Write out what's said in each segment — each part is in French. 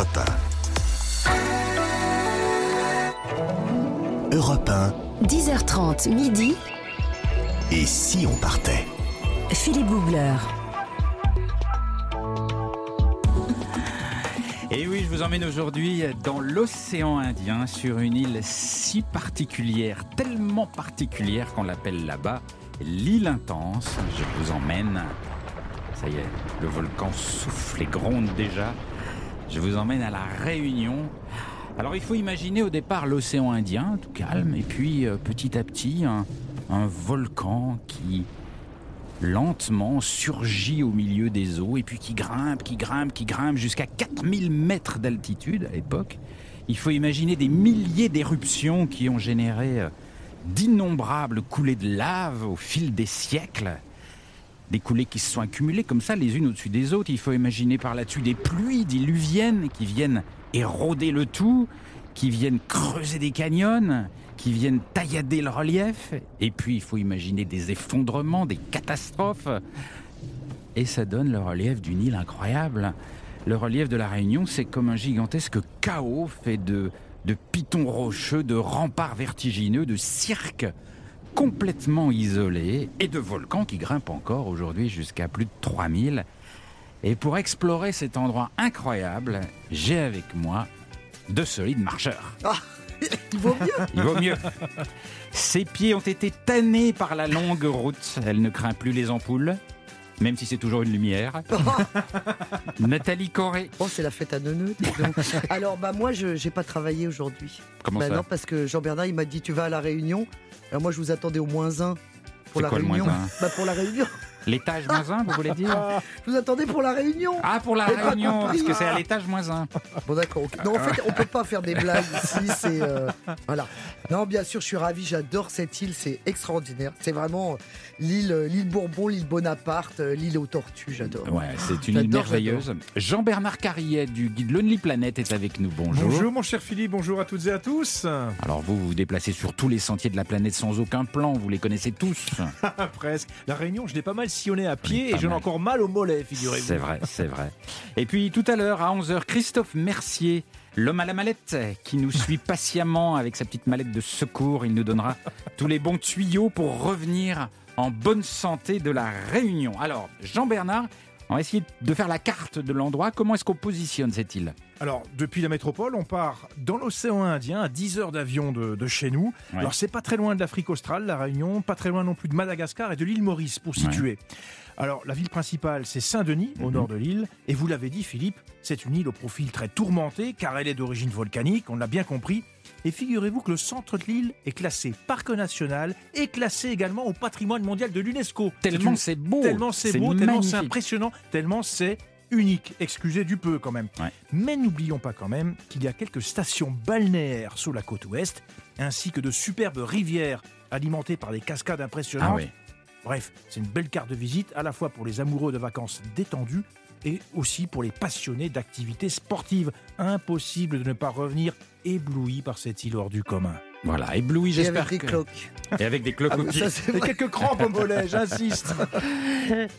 Europe 1. Europe 1. 10h30 midi. Et si on partait? Philippe Googler. Et oui, je vous emmène aujourd'hui dans l'océan Indien, sur une île si particulière, tellement particulière qu'on l'appelle là-bas l'île intense. Je vous emmène. Ça y est, le volcan souffle et gronde déjà. Je vous emmène à la Réunion. Alors il faut imaginer au départ l'océan Indien, tout calme, et puis euh, petit à petit un, volcan qui lentement surgit au milieu des eaux et puis qui grimpe, qui grimpe, qui grimpe jusqu'à 4000 mètres d'altitude à l'époque. Il faut imaginer des milliers d'éruptions qui ont généré euh, d'innombrables coulées de lave au fil des siècles. Des coulées qui se sont accumulées comme ça les unes au-dessus des autres. Il faut imaginer par là-dessus des pluies diluviennes qui viennent éroder le tout, qui viennent creuser des canyons, qui viennent taillader le relief. Et puis il faut imaginer des effondrements, des catastrophes. Et ça donne le relief d'une île incroyable. Le relief de la Réunion, c'est comme un gigantesque chaos fait de, de pitons rocheux, de remparts vertigineux, de cirques complètement isolés et de volcans qui grimpent encore aujourd'hui jusqu'à plus de 3000. Et pour explorer cet endroit incroyable, j'ai avec moi de solides marcheurs. Ah, il vaut mieux. Il vaut mieux. Ses pieds ont été tannés par la longue route. Elle ne craint plus les ampoules, même si c'est toujours une lumière. Nathalie Corré. Oh, c'est la fête à neuneux. Alors, bah moi, je n'ai pas travaillé aujourd'hui. Comment Bah ça non, parce que Jean-Bernard, il m'a dit, tu vas à la Réunion. Alors moi, je vous attendais au moins un pour la quoi le Réunion. moins un Bah pour la Réunion. L'étage moins 1, vous voulez dire Je vous attendais pour la Réunion. Ah, pour la J'ai réunion, parce que c'est à l'étage moins 1. Bon d'accord. ok. Non, en fait, on peut pas faire des blagues ici. C'est euh, voilà. Non, bien sûr, je suis ravi. J'adore cette île. C'est extraordinaire. C'est vraiment euh, l'île, euh, l'île Bourbon, l'île Bonaparte, l'île aux tortues. J'adore. Ouais, c'est une île J'adore, merveilleuse. Jean-Bernard Carrier du guide Lonely Planet est avec nous. Bonjour. Bonjour mon cher Philippe, bonjour à toutes et à tous. Alors vous, vous vous déplacez sur tous les sentiers de la planète sans aucun plan, vous les connaissez tous. Presque. La Réunion, je l'ai pas mal sillonné à pied et j'en ai encore mal au mollet, figurez-vous. C'est vrai, c'est vrai. Et puis tout à l'heure, à 11h, Christophe Mercier, l'homme à la mallette, qui nous suit patiemment avec sa petite mallette de secours. Il nous donnera tous les bons tuyaux pour revenir en bonne santé de la Réunion. Alors, Jean-Bernard, on va essayer de faire la carte de l'endroit. Comment est-ce qu'on positionne cette île? Alors, depuis la métropole, on part dans l'océan Indien, à 10 heures d'avion de, de chez nous. Ouais. Alors, c'est pas très loin de l'Afrique australe, la Réunion, pas très loin non plus de Madagascar et de l'île Maurice, pour Ouais. situer. Alors, la ville principale, c'est Saint-Denis, au Mhm. nord de l'île. Et vous l'avez dit, Philippe, c'est une île au profil très tourmenté, car elle est d'origine volcanique, on l'a bien compris. Et figurez-vous que le centre de l'île est classé parc national et classé également au patrimoine mondial de l'UNESCO. Tellement c'est beau Tellement c'est beau, tellement c'est impressionnant, tellement c'est unique. Excusez du peu quand même. Ouais. Mais n'oublions pas quand même qu'il y a quelques stations balnéaires sur la côte ouest, ainsi que de superbes rivières alimentées par des cascades impressionnantes. Ah oui. Bref, c'est une belle carte de visite à la fois pour les amoureux de vacances détendues et aussi pour les passionnés d'activités sportives. Impossible de ne pas revenir ébloui par cette île hors du commun. Voilà, ébloui, Et j'espère avec des que... cloques. Et avec des cloques Ah, Et vrai. quelques crampes au mollet, j'insiste.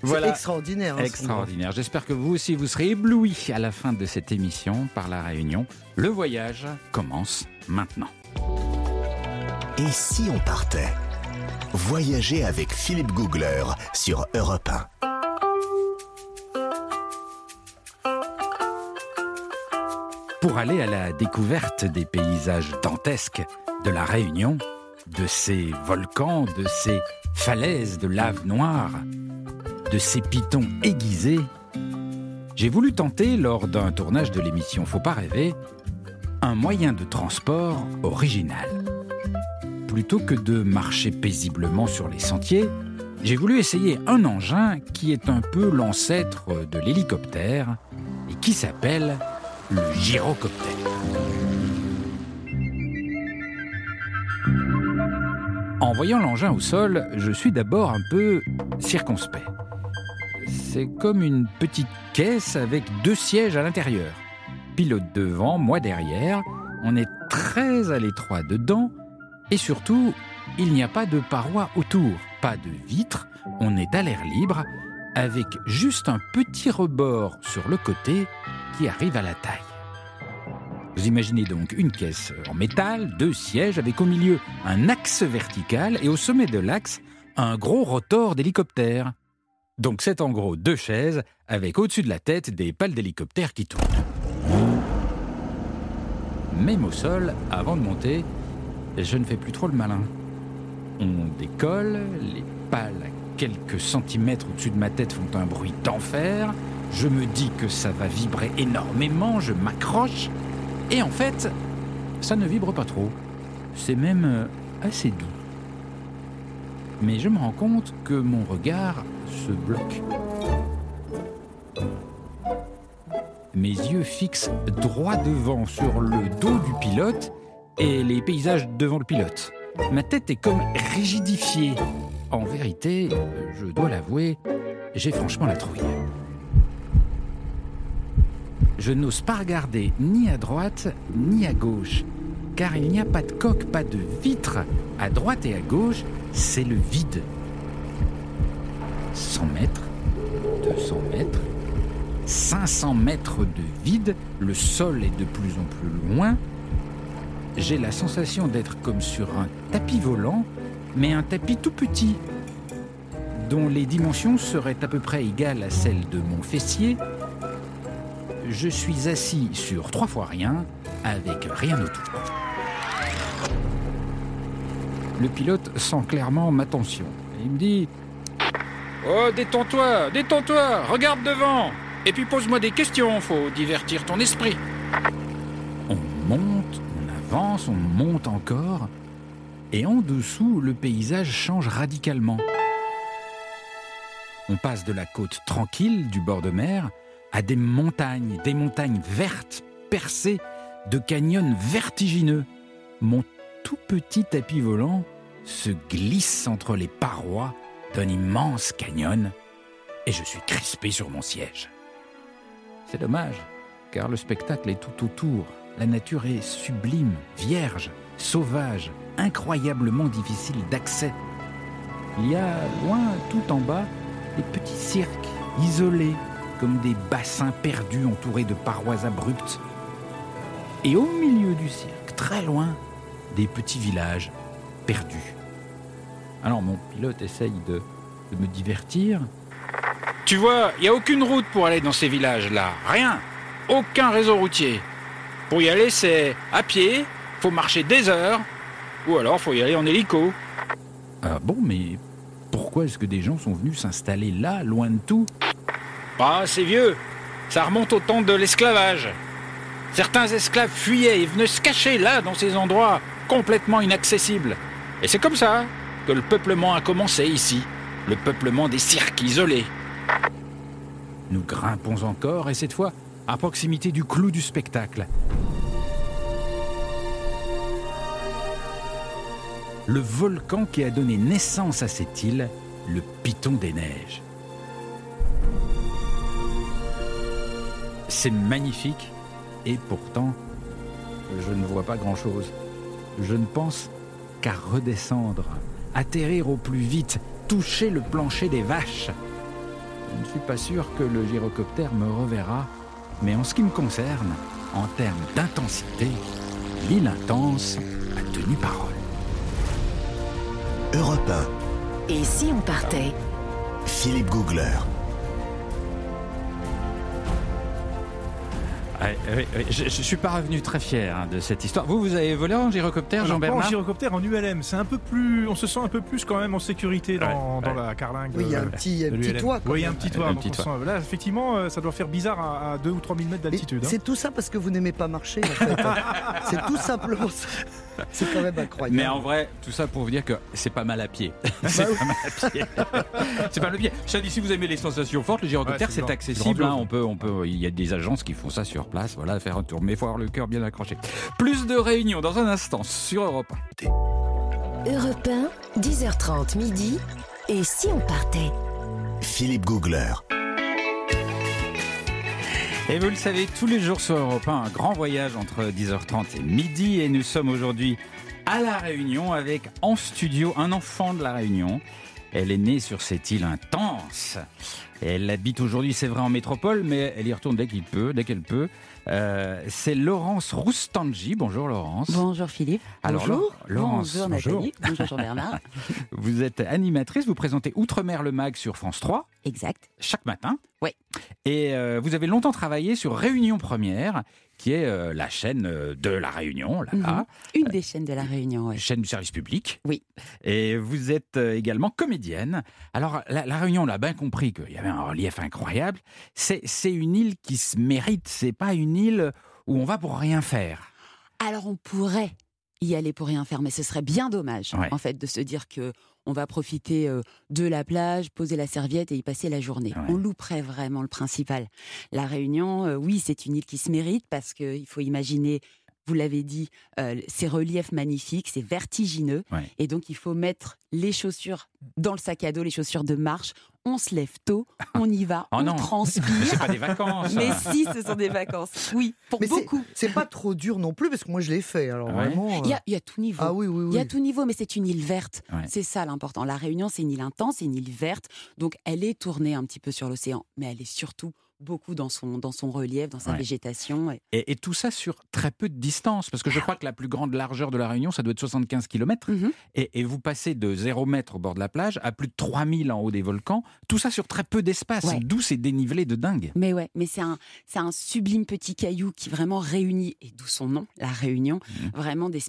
Voilà. C'est extraordinaire. hein, Extraordinaire. J'espère que vous aussi, vous serez éblouis à la fin de cette émission par la Réunion. Le voyage commence maintenant. Et si on partait? Voyager avec Philippe Googler sur Europe 1. Pour aller à la découverte des paysages dantesques de la Réunion, de ces volcans, de ces falaises de lave noire, de ces pitons aiguisés, j'ai voulu tenter, lors d'un tournage de l'émission Faut pas rêver, un moyen de transport original. Plutôt que de marcher paisiblement sur les sentiers, j'ai voulu essayer un engin qui est un peu l'ancêtre de l'hélicoptère et qui s'appelle le. En voyant l'engin au sol, je suis d'abord un peu circonspect. C'est comme une petite caisse avec deux sièges à l'intérieur. Pilote devant, moi derrière. On est très à l'étroit dedans. Et surtout, il n'y a pas de parois autour, pas de vitres. On est à l'air libre, avec juste un petit rebord sur le côté qui arrive à la taille. Vous imaginez donc une caisse en métal, deux sièges avec au milieu un axe vertical et au sommet de l'axe un gros rotor d'hélicoptère. Donc c'est en gros deux chaises avec au-dessus de la tête des pales d'hélicoptère qui tournent. Même au sol, avant de monter, je ne fais plus trop le malin. On décolle, les pales à quelques centimètres au-dessus de ma tête font un bruit d'enfer. Je me dis que ça va vibrer énormément, je m'accroche. Et en fait, ça ne vibre pas trop. C'est même euh, assez doux. Mais je me rends compte que mon regard se bloque. Mes yeux fixent droit devant sur le dos du pilote et les paysages devant le pilote. Ma tête est comme rigidifiée. En vérité, je dois l'avouer, j'ai franchement la trouille. Je n'ose pas regarder ni à droite ni à gauche, car il n'y a pas de coque, pas de vitre. À droite et à gauche, c'est le vide. 100 mètres, 200 mètres, 500 mètres de vide, le sol est de plus en plus loin. J'ai la sensation d'être comme sur un tapis volant, mais un tapis tout petit, dont les dimensions seraient à peu près égales à celles de mon fessier. Je suis assis sur trois fois rien, avec rien autour. Le pilote sent clairement ma tension. Il me dit Oh, détends-toi, détends-toi, regarde devant Et puis pose-moi des questions, faut divertir ton esprit. On monte, on avance, on monte encore, et en dessous, le paysage change radicalement. On passe de la côte tranquille du bord de mer à des montagnes, des montagnes vertes, percées de canyons vertigineux. Mon tout petit tapis volant se glisse entre les parois d'un immense canyon et je suis crispé sur mon siège. C'est dommage, car le spectacle est tout autour. La nature est sublime, vierge, sauvage, incroyablement difficile d'accès. Il y a loin, tout en bas, des petits cirques, isolés, comme des bassins perdus entourés de parois abruptes. Et au milieu du cirque, très loin, des petits villages perdus. Alors mon pilote essaye de, de me divertir. Tu vois, il n'y a aucune route pour aller dans ces villages-là. Rien. Aucun réseau routier. Pour y aller, c'est à pied, faut marcher des heures, ou alors faut y aller en hélico. Ah bon, mais pourquoi est-ce que des gens sont venus s'installer là, loin de tout? Bah, c'est vieux. Ça remonte au temps de l'esclavage. Certains esclaves fuyaient et venaient se cacher là, dans ces endroits complètement inaccessibles. Et c'est comme ça que le peuplement a commencé ici, le peuplement des cirques isolés. Nous grimpons encore, et cette fois à proximité du clou du spectacle. Le volcan qui a donné naissance à cette île, le Piton des Neiges. C'est magnifique, et pourtant, je ne vois pas grand-chose. Je ne pense qu'à redescendre, atterrir au plus vite, toucher le plancher des vaches. Je ne suis pas sûr que le gyrocoptère me reverra, mais en ce qui me concerne, en termes d'intensité, l'île intense a tenu parole. Europe Et si on partait 1, Philippe Googler. Ouais, Je ne suis pas revenu très fier hein, de cette histoire. Vous, vous avez volé en gyrocoptère, pas en Jean-Bernard gyrocoptère, en ULM. C'est un peu plus. On se sent un peu plus quand même en sécurité dans, Ouais, dans ouais. la carlingue. Oui, il y a un petit, toit. quand Oui, il y a un petit toit. Un donc petit on toit. sent- Là, effectivement, euh, ça doit faire bizarre à, à 2 ou 3 000 mètres d'altitude. hein. C'est tout ça parce que vous n'aimez pas marcher, en fait. c'est tout simplement ça. C'est quand même incroyable. Mais en vrai, tout ça pour vous dire que c'est pas mal à pied. c'est Bah oui. pas mal à pied. c'est pas mal à pied. Je dis, si vous aimez les sensations fortes, le gyrocoptère, Ouais, c'est c'est accessible. c'est hein, on peut, on peut, il y a des agences qui font ça sur place. Voilà, faire un tour. Mais il faut avoir le cœur bien accroché. Plus de réunions dans un instant sur Europe. 1. Europe 1, 10h30 midi. Et si on partait? Philippe Googler. Et vous le savez, tous les jours sur Europe 1, un grand voyage entre 10h30 et midi. Et nous sommes aujourd'hui à La Réunion avec en studio un enfant de La Réunion. Elle est née sur cette île intense. Elle habite aujourd'hui, c'est vrai, en métropole, mais elle y retourne dès qu'il peut, dès qu'elle peut. Euh, c'est Laurence Roustangi. Bonjour Laurence. Bonjour Philippe. Alors, bonjour. Laurence, bonjour Nathalie. Bonjour Jean-Bernard. vous êtes animatrice, vous présentez Outre-mer le MAG sur France 3. Exact. Chaque matin. Oui. Et euh, vous avez longtemps travaillé sur Réunion Première, qui est euh, la chaîne euh, de la Réunion, là-bas. Une des chaînes de la Réunion, oui. Chaîne du service public. Oui. Et vous êtes euh, également comédienne. Alors, la, la Réunion, on a bien compris qu'il y avait un relief incroyable. C'est c'est une île qui se mérite. C'est pas une île où on va pour rien faire. Alors on pourrait y aller pour rien faire, mais ce serait bien dommage, Ouais. en fait, de se dire que on va profiter euh, de la plage, poser la serviette et y passer la journée. Ouais. On louperait vraiment le principal. La Réunion, euh, oui, c'est une île qui se mérite parce qu'il faut imaginer, vous l'avez dit, euh, ces reliefs magnifiques, c'est vertigineux. Ouais. Et donc, il faut mettre les chaussures dans le sac à dos, les chaussures de marche. On se lève tôt, on y va, Oh on non. Mais transpire. c'est pas des vacances. Mais si, ce sont des vacances. Oui, pour Mais beaucoup. C'est pas trop dur non plus, parce que moi je l'ai fait. Alors Ouais. vraiment. Il y, euh, a, il y a tout niveau. Ah oui, oui, Il y a oui. tout niveau, mais c'est une île verte. Ouais. C'est ça l'important. La Réunion, c'est une île intense, c'est une île verte. Donc, elle est tournée un petit peu sur l'océan, mais elle est surtout beaucoup dans son, dans son relief, dans sa Ouais. végétation. Et- Et, et tout ça sur très peu de distance, parce que je crois que la plus grande largeur de la Réunion, ça doit être 75 km. Mhm. Et, et vous passez de 0 mètre au bord de la plage à plus de 3000 en haut des volcans. Tout ça sur très peu d'espace. Ouais. D'où ces dénivelés de dingue. Mais ouais, mais c'est un, un sublime petit caillou qui vraiment réunit, et d'où son nom, la Réunion, Mhm. vraiment des,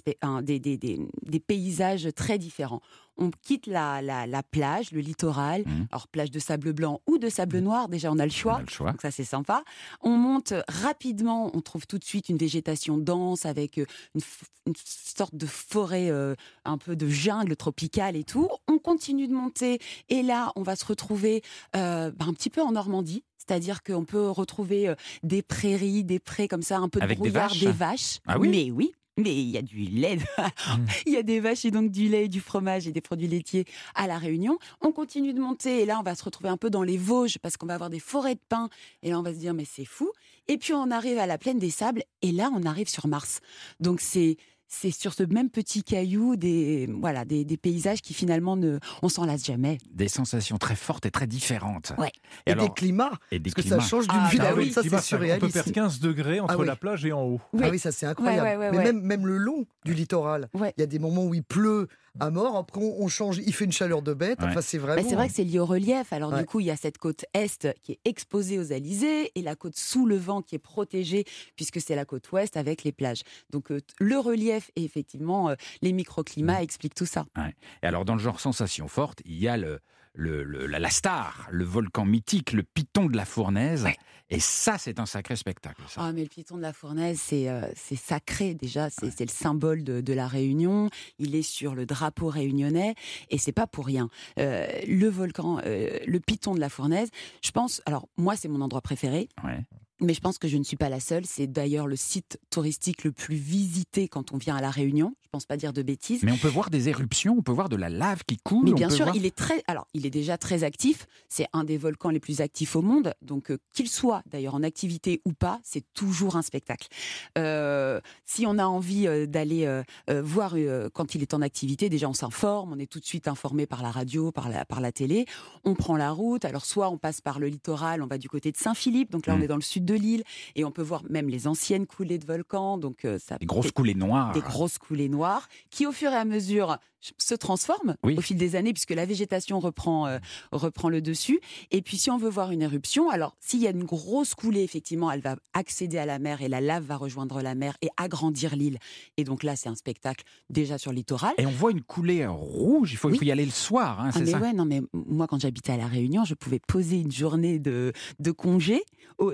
des, des, des paysages très différents. On quitte la, la, la plage, le littoral, Mhm. alors plage de sable blanc ou de sable noir, déjà on a le On choix. a le choix. Donc ça c'est sympa. On monte rapidement, on trouve tout de suite une végétation dense avec euh, une, sorte de forêt, euh, un peu de jungle tropicale et tout. On continue de monter et là on va se retrouver euh, bah, un petit peu en Normandie. C'est-à-dire qu'on peut retrouver euh, des prairies, des prés comme ça, un peu de Avec des vaches des vaches. Ah oui? Mais oui, mais il y a du lait. il y a des vaches et donc du lait, du fromage et des produits laitiers à La Réunion. On continue de monter et là, on va se retrouver un peu dans les Vosges parce qu'on va avoir des forêts de pins. Et là, on va se dire, mais c'est fou. Et puis, on arrive à la plaine des sables et là, on arrive sur Mars. Donc, c'est. C'est sur ce même petit caillou des voilà des, des paysages qui finalement ne on s'en lasse jamais. Des sensations très fortes et très différentes. Ouais. Et, Et alors, des climats. et des Parce que ça change d'une Ah, ville bah à oui, l'autre. Ça, c'est On peut perdre 15 degrés entre Ah oui. la plage et en haut. Oui. Ah oui, ça c'est incroyable. Ouais, ouais, ouais, Mais ouais. Même, même le long du littoral, il Ouais. y a des moments où il pleut à mort, après on, on change, il fait une chaleur de bête. Ouais. Enfin, c'est Bah, vraiment. c'est vrai que c'est lié au relief. Alors Ouais. du coup, il y a cette côte est qui est exposée aux alizés et la côte sous le vent qui est protégée puisque c'est la côte ouest avec les plages. Donc euh, le relief et effectivement euh, les microclimats Mmh. expliquent tout ça. Et alors, dans le genre sensation forte, il y a le, le- le- la, star, le volcan mythique, le piton de la Fournaise. Ouais. Et ça, c'est un sacré spectacle. ça. Ah, mais le piton de la fournaise, c'est euh, sacré déjà, c'est le symbole de, de la Réunion. Il est sur le drapeau réunionnais et c'est pas pour rien. Euh, le volcan, euh, le piton de la fournaise, je pense. Alors moi, c'est mon endroit préféré. Ouais. Mais je pense que je ne suis pas la seule. C'est d'ailleurs le site touristique le plus visité quand on vient à La Réunion. Pense pas dire de bêtises. Mais on peut voir des éruptions, on peut voir de la lave qui coule. Mais on bien peut sûr, voir- il est très. Alors, il est déjà très actif. C'est un des volcans les plus actifs au monde. Donc, euh, qu'il soit d'ailleurs en activité ou pas, c'est toujours un spectacle. Euh, si on a envie euh, d'aller voir quand il est en activité, déjà on s'informe. On est tout de suite informé par la radio, par la, par la télé. On prend la route. Alors, soit on passe par le littoral, on va du côté de Saint-Philippe. Donc là, Mm. on est dans le sud de l'île et on peut voir même les anciennes coulées de volcans. Donc, ça Des grosses coulées noires. des grosses coulées noires qui, au fur et à mesure, se transforment Oui. au fil des années, puisque la végétation reprend, euh, reprend le dessus. Et puis, si on veut voir une éruption, alors, s'il y a une grosse coulée, effectivement, elle va accéder à la mer et la lave va rejoindre la mer et agrandir l'île. Et donc là, c'est un spectacle déjà sur le littoral. Et on voit une coulée rouge, il faut, il Oui. faut y aller le soir, hein, Ah, mais ça? ouais, non, mais moi, quand j'habitais à La Réunion, je pouvais poser une journée de, de congé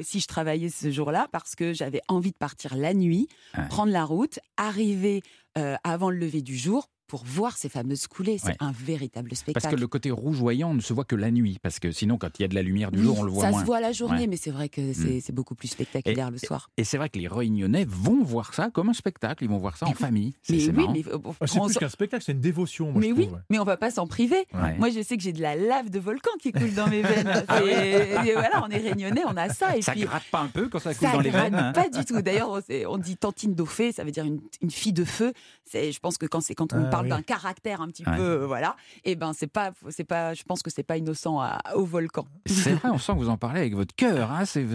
si je travaillais ce jour-là parce que j'avais envie de partir la nuit, prendre la route, arriver euh, avant le lever du jour pour voir ces fameuses coulées. C'est Ouais. un véritable spectacle. Parce que le côté rougeoyant ne se voit que la nuit, parce que sinon, quand il y a de la lumière du Oui, jour, on le voit ça moins. se voit la journée, Ouais. Mm. mais c'est vrai que c'est c'est beaucoup plus spectaculaire le soir. Et c'est vrai que les Réunionnais vont voir ça comme un spectacle, ils vont voir ça en famille. C'est Mais c'est oui, marrant. mais, euh, bon, Ah, C'est on plus qu'un spectacle, c'est une dévotion, moi, mais je oui, trouve. mais on va pas s'en priver. Ouais. Moi, je sais que j'ai de la lave de volcan qui coule dans mes veines. C'est- et voilà, on est réunionnais, on a ça. Et ça puis, gratte pas un peu quand ça coule Ça dans les veines hein Pas du tout. D'ailleurs, on, c'est- on dit tantine d'eau fée, ça veut dire une, une fille de feu. C'est, je pense que quand, c'est, quand on Ah parle oui. d'un caractère un petit Ouais. peu, euh, voilà. Et ben c'est pas, c'est pas, je pense que c'est pas innocent à- au volcan. C'est vrai, on sent que vous en parlez avec votre cœur. Hein, c'est-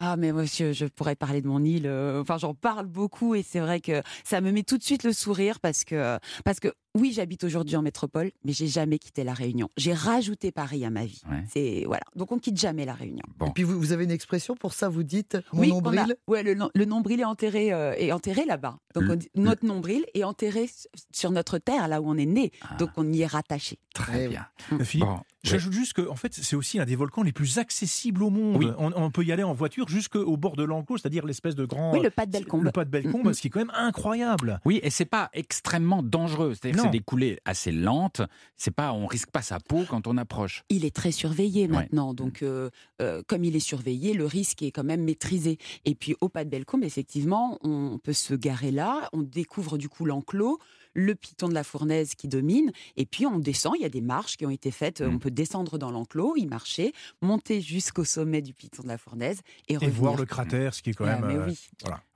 Ah mais monsieur, je pourrais parler de mon île. euh, enfin, j'en parle beaucoup et c'est vrai que ça me met tout de suite le sourire parce que parce que oui, j'habite aujourd'hui en métropole, mais j'ai jamais quitté la Réunion. J'ai rajouté Paris à ma vie. Ouais. C'est voilà. Donc on quitte jamais la Réunion. Bon. Et puis vous, vous avez une expression pour ça, vous dites mon oui, on a- nombril? Ouais, le, nom- le nombril est enterré, euh, est enterré là-bas. Donc Le- on dit- notre nombril est enterré sur notre terre, là où on est né. Ah. Donc on y est rattaché. Très Eh bien. Euh, Philippe, Bon, J'ajoute juste que en fait, c'est aussi un des volcans les plus accessibles au monde. Oui. On, on peut y aller en voiture jusqu'au bord de l'enclos, c'est-à-dire l'espèce de grand. Oui, le pas de Bellecombe. Le pas de Bellecombe, Mm, mm. ce qui est quand même incroyable. Oui, et c'est pas extrêmement dangereux. C'est-à-dire que Non. C'est des coulées assez lentes. C'est pas, on risque pas sa peau quand on approche. Il est très surveillé Ouais. maintenant, donc euh, euh, comme il est surveillé, le risque est quand même maîtrisé. Et puis au pas de Bellecombe, effectivement, on peut se garer là, on découvre du coup l'enclos, le piton de la fournaise qui domine, et puis on descend. Il y a des marches qui ont été faites. Mm. On peut descendre dans l'enclos, y marcher, monter jusqu'au sommet du piton de la fournaise et, Et revenir. voir le cratère, ce qui est quand Ah, même. mais euh, oui.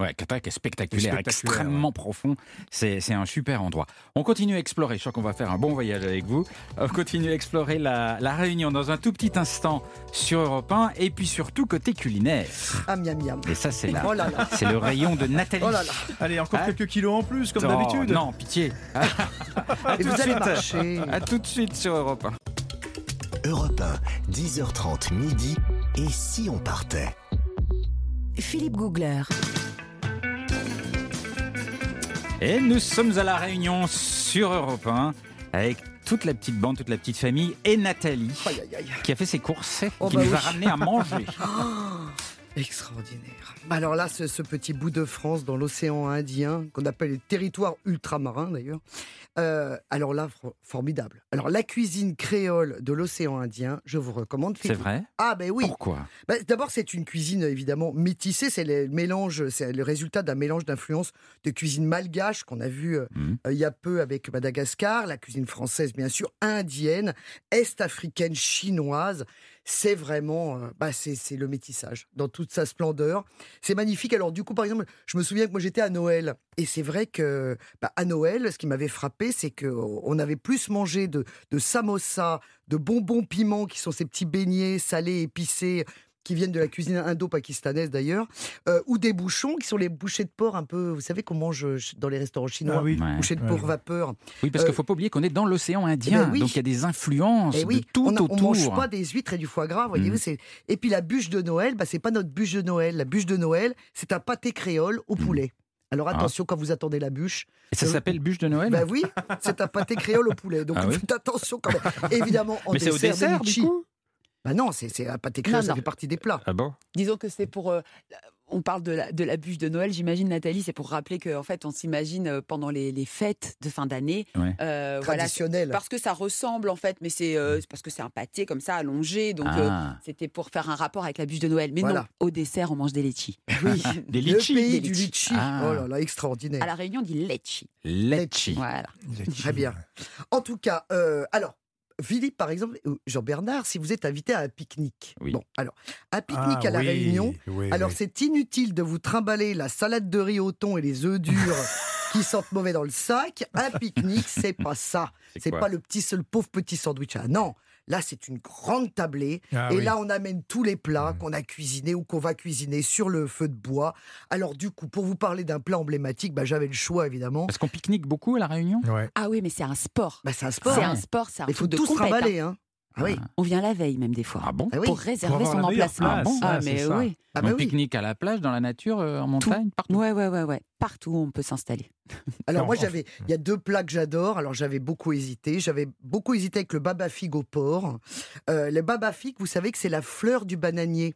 Ouais, Qatar qui est spectaculaire, Spectaculaire, extrêmement profond. C'est c'est un super endroit. On continue à explorer. Je crois qu'on va faire un bon voyage avec vous. On continue à explorer la, la Réunion dans un tout petit instant sur Europe 1 et puis surtout côté culinaire. Ah, miam miam. Et ça, c'est là. Oh là là. C'est le rayon de Nathalie. Oh là là. Allez, encore Ah. quelques kilos en plus, comme Oh, d'habitude. Non, pitié. À Et tout vous allez suite. marcher. À tout de suite sur Europe 1. Europe 1, 10h30 midi. Et si on partait? Philippe Googler. Et nous sommes à La Réunion sur Europe 1 avec toute la petite bande, toute la petite famille et Nathalie Aïe, aïe, aïe. qui a fait ses courses, Oh, qui bah nous a oui. ramené à manger. Extraordinaire. Alors là, ce, ce petit bout de France dans l'océan Indien, qu'on appelle les territoires ultramarins d'ailleurs, euh, alors là, formidable. Alors la cuisine créole de l'océan Indien, je vous recommande. C'est vrai? Ah ben oui. Pourquoi? Bah, D'abord, c'est une cuisine évidemment métissée. C'est le mélange, c'est le résultat d'un mélange d'influences de cuisine malgache qu'on a vu euh, Mhm. euh, il y a peu avec Madagascar, la cuisine française bien sûr, indienne, est-africaine, chinoise. C'est vraiment, euh, bah, c'est le métissage dans toute sa splendeur. C'est magnifique. Alors du coup, par exemple, je me souviens que moi j'étais à Noël et c'est vrai que bah, à Noël, ce qui m'avait frappé, c'est que on avait plus mangé de, de samosa, de bonbons piments qui sont ces petits beignets salés épicés qui viennent de la cuisine indo-pakistanaise d'ailleurs, euh, ou des bouchons qui sont les bouchées de porc un peu, vous savez qu'on mange euh, dans les restaurants chinois, Ah oui. Ouais. bouchées de Ouais. porc vapeur. Oui, parce qu'il Euh, faut pas oublier qu'on est dans l'océan Indien, ben oui. donc il y a des influences Et oui, de tout on, a- on autour. mange pas des huîtres et du foie gras, voyez-vous. C'est Et puis la bûche de Noël, bah, c'est pas notre bûche de Noël. La bûche de Noël, c'est un pâté créole au Mhm. poulet. Alors Ah. attention quand vous attendez la bûche. Et ça Euh, s'appelle bûche de Noël Bah oui, c'est un pâté créole au poulet. Donc Ah oui faites attention quand même. Évidemment, en Mais c'est au dessert, dessert, des du coup Bah non, c'est c'est un pâté créole, Non, ça non. fait partie des plats. Ah bon? Disons que c'est pour. euh, on parle de la, de la bûche de Noël, j'imagine, Nathalie, c'est pour rappeler qu'en fait, on s'imagine euh, pendant les, les fêtes de fin d'année. Ouais. euh, voilà, Traditionnel. parce que ça ressemble, en fait, mais c'est euh, c'est parce que c'est un pâté comme ça, allongé. Donc, euh, Ah, c'était pour faire un rapport avec la bûche de Noël. Mais non, Voilà. au dessert, on mange des litchis. Oui, Des le litchis. pays Des du litchis. litchi. Ah. Oh là là, extraordinaire. À la Réunion, on dit litchi. Letchi. Voilà. Très bien. En tout cas, euh, alors, Philippe, par exemple, Jean-Bernard, si vous êtes invité à un pique-nique. Oui. Bon, alors, un pique-nique à La Ah oui, Réunion. oui, Alors, c'est inutile de vous trimballer la salade de riz au thon et les œufs durs qui sentent mauvais dans le sac. Un pique-nique, c'est pas ça. C'est pas le petit, le pauvre petit sandwich. Ah non, là, c'est une grande tablée. Ah et oui. là, on amène tous les plats Mm. qu'on a cuisinés ou qu'on va cuisiner sur le feu de bois. Alors, du coup, pour vous parler d'un plat emblématique, bah, j'avais le choix, évidemment. Parce qu'on pique-nique beaucoup à La Réunion? Ouais. Ah oui, mais c'est un sport. Bah, c'est un sport. C'est un sport, un Il faut tous hein. trimballer. Hein. Ah oui. On vient la veille, même des fois. Ah bon Ah oui. Pour réserver Pour son emplacement. place, bon ah, ah, mais ça. oui. Ah On bah oui. pique-nique à la plage, dans la nature, euh, en montagne, partout Ouais, ouais, ouais, ouais. Partout, on peut s'installer. Alors moi j'avais, il y a deux plats que j'adore. Alors j'avais beaucoup hésité. J'avais beaucoup hésité avec le baba figue au porc. Euh, le baba figue, vous savez que c'est la fleur du bananier.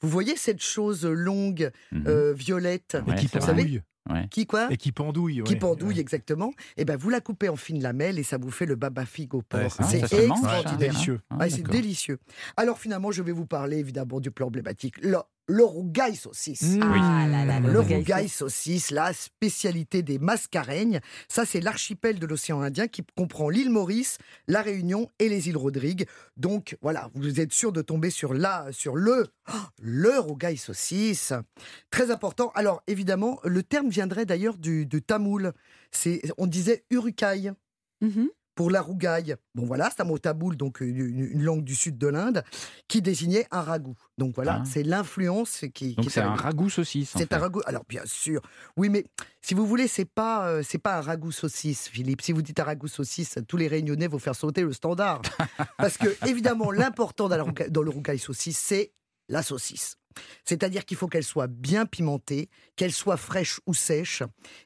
Vous voyez cette chose longue, Mhm. euh, violette, Et qui vous savez. Ouais. qui quoi Et qui pendouille. Qui pendouille Ouais. exactement. Et ben vous la coupez en fines lamelles et ça vous fait le baba figue au porc. Ouais, c'est extraordinaire. délicieux. Ah, c'est délicieux. Alors finalement, je vais vous parler évidemment du plat emblématique, le, rougail saucisse. Mmh. Ah là là, Le rougail rougail saucisse, la spécialité des mascareignes. Ça, c'est l'archipel de l'océan Indien qui comprend l'île Maurice, la Réunion et les îles Rodrigues. Donc, voilà, vous êtes sûr de tomber sur, la, sur le, oh, le rougail saucisse. Très important. Alors, évidemment, le terme viendrait d'ailleurs du, du tamoul. C'est, on disait urukai. Mhm. Pour la rougaille, bon voilà, c'est un mot taboul, donc une, une- langue du sud de l'Inde, qui désignait un ragoût. Donc voilà, Ah. c'est l'influence qui, Donc est c'est un ragoût saucisse. C'est un ragoût. Alors bien sûr, oui, mais si vous voulez, c'est pas euh, c'est pas un ragoût saucisse, Philippe. Si vous dites un ragoût saucisse, tous les Réunionnais vont faire sauter le standard, parce que évidemment, l'important dans, dans le rougail saucisse, c'est la saucisse. C'est-à-dire qu'il faut qu'elle soit bien pimentée, qu'elle soit fraîche ou sèche,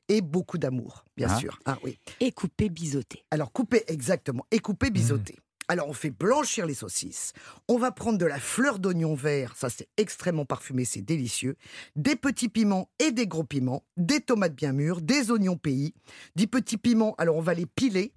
et beaucoup d'amour, bien Ah. sûr. Ah oui. Et coupé, biseauté. Alors couper exactement et couper biseauter. Alors on fait blanchir les saucisses. On va prendre de la fleur d'oignon vert, ça c'est extrêmement parfumé, c'est délicieux. Des petits piments et des gros piments, des tomates bien mûres, des oignons pays, des petits piments. Alors on va les piler.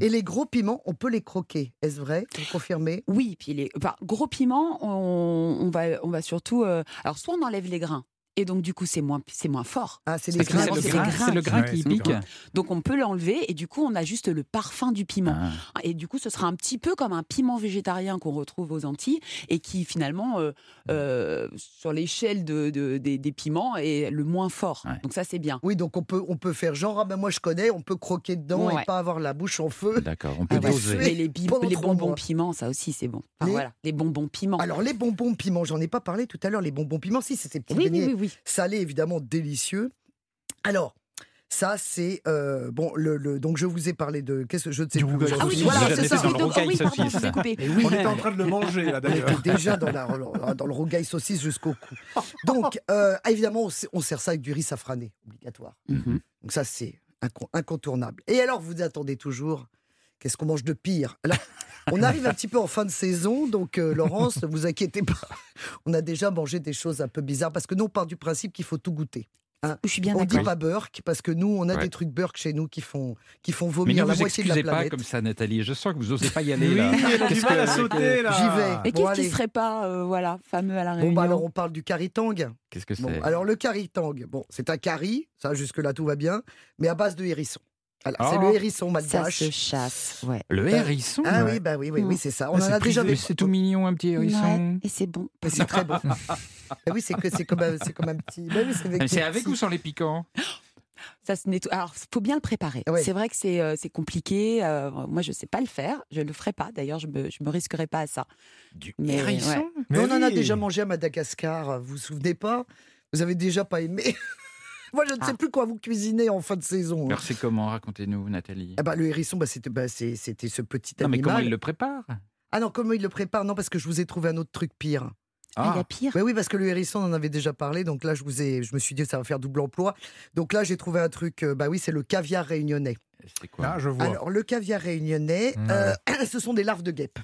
Et les gros piments, on peut les croquer. Est-ce vrai? Vous confirmez Oui, puis les enfin, gros piments, on, on va, on va surtout. euh, alors, soit on enlève les grains, et donc du coup, c'est moins, c'est moins fort. Ah, c'est les Parce que grains, c'est le grain, qui- pique. Donc, on peut l'enlever, et du coup, on a juste le parfum du piment. Ah. Et du coup, ce sera un petit peu comme un piment végétarien qu'on retrouve aux Antilles et qui finalement, euh, euh, sur l'échelle de, de- des, des piments, est le moins fort. Ouais. Donc ça, c'est bien. Oui, donc on peut, on peut faire genre, ah ben moi je connais, on peut croquer dedans et Ouais. pas avoir la bouche en feu. D'accord, on peut Ah ouais. doser. Mais les, bonbons mois. piments, ça aussi, c'est bon. Enfin, Les- voilà, les bonbons piments. Alors les bonbons piments, j'en ai pas parlé tout à l'heure, les bonbons piments, si c'est ces petits oui, beignets oui, oui, oui. salé évidemment délicieux. Alors, ça c'est euh, bon le, le- donc je vous ai parlé de qu'est-ce que je ne sais Du plus. Ah oui, voilà, Vous c'est ça. dans le Oui, donc- rougail oui, pardon, je vous ai coupé. Et oui, On était en train de le manger là d'ailleurs. était déjà dans, la, dans le rougail saucisse jusqu'au cou. Donc euh, évidemment on, sert ça avec du riz safrané obligatoire. Mhm. Donc ça c'est inco- incontournable. Et alors vous attendez toujours qu'est-ce qu'on mange de pire? Là, on arrive un petit peu en fin de saison, donc euh, Laurence, ne vous inquiétez pas. On a déjà mangé des choses un peu bizarres parce que nous on part du principe qu'il faut tout goûter. Je suis bien on dit pas Burke parce que nous, on a Ouais. des trucs Burke chez nous qui font, qui font Mais vomir ne la vous moitié de la excusez pas planète. comme ça, Nathalie. Je sens que vous n'osez pas y aller Oui, là. elle a du Qu'est-ce mal à sauter là. J'y vais. Mais Bon, qu'est-ce qui serait pas, euh, voilà, fameux à la Bon, Réunion bah alors on parle du caritang. Qu'est-ce que c'est? Bon, alors le caritang, bon, c'est un curry, ça jusque-là tout va bien, mais à base de hérisson. Voilà, c'est le hérisson Ça malgache. se chasse, ouais. Le hérisson Ah Ouais. oui, bah oui, oui, oui, c'est ça. On Mais en a déjà. Mais c'est tout mignon, un petit hérisson. Ouais, et c'est bon. C'est très bon. Bah oui, c'est que c'est comme, comme un petit. bah oui, c'est avec, Mais C'est des avec petits- ou sans les piquants? Ça se nettoie. Alors, faut bien le préparer. Ouais. C'est vrai que c'est euh, c'est compliqué. euh, moi, je sais pas le faire. Je le ferai pas. D'ailleurs, je me, je me risquerai pas à ça. Du Mais, hérisson? Ouais. Mais on en a déjà mangé à Madagascar, vous vous souvenez pas? Vous avez déjà pas aimé? Moi, je ne sais Ah. plus quoi vous cuisiner en fin de saison. hein. Alors c'est comment Racontez-nous, Nathalie. Ah bah, le hérisson, bah, c'était bah, c'est- c'était ce petit Non, mais comment il le prépare? Ah non, comment il le prépare? Non, parce que je vous ai trouvé un autre truc pire. Ah, il y Ah, a pire? Oui, oui, parce que le hérisson, on en avait déjà parlé. Donc là, je, vous ai, je me suis dit, ça va faire double emploi. Donc là, j'ai trouvé un truc. euh, bah oui, c'est le caviar réunionnais. c'est quoi? Ah, je vois. Alors, le caviar réunionnais, Ouais. euh, ce sont des larves de guêpe.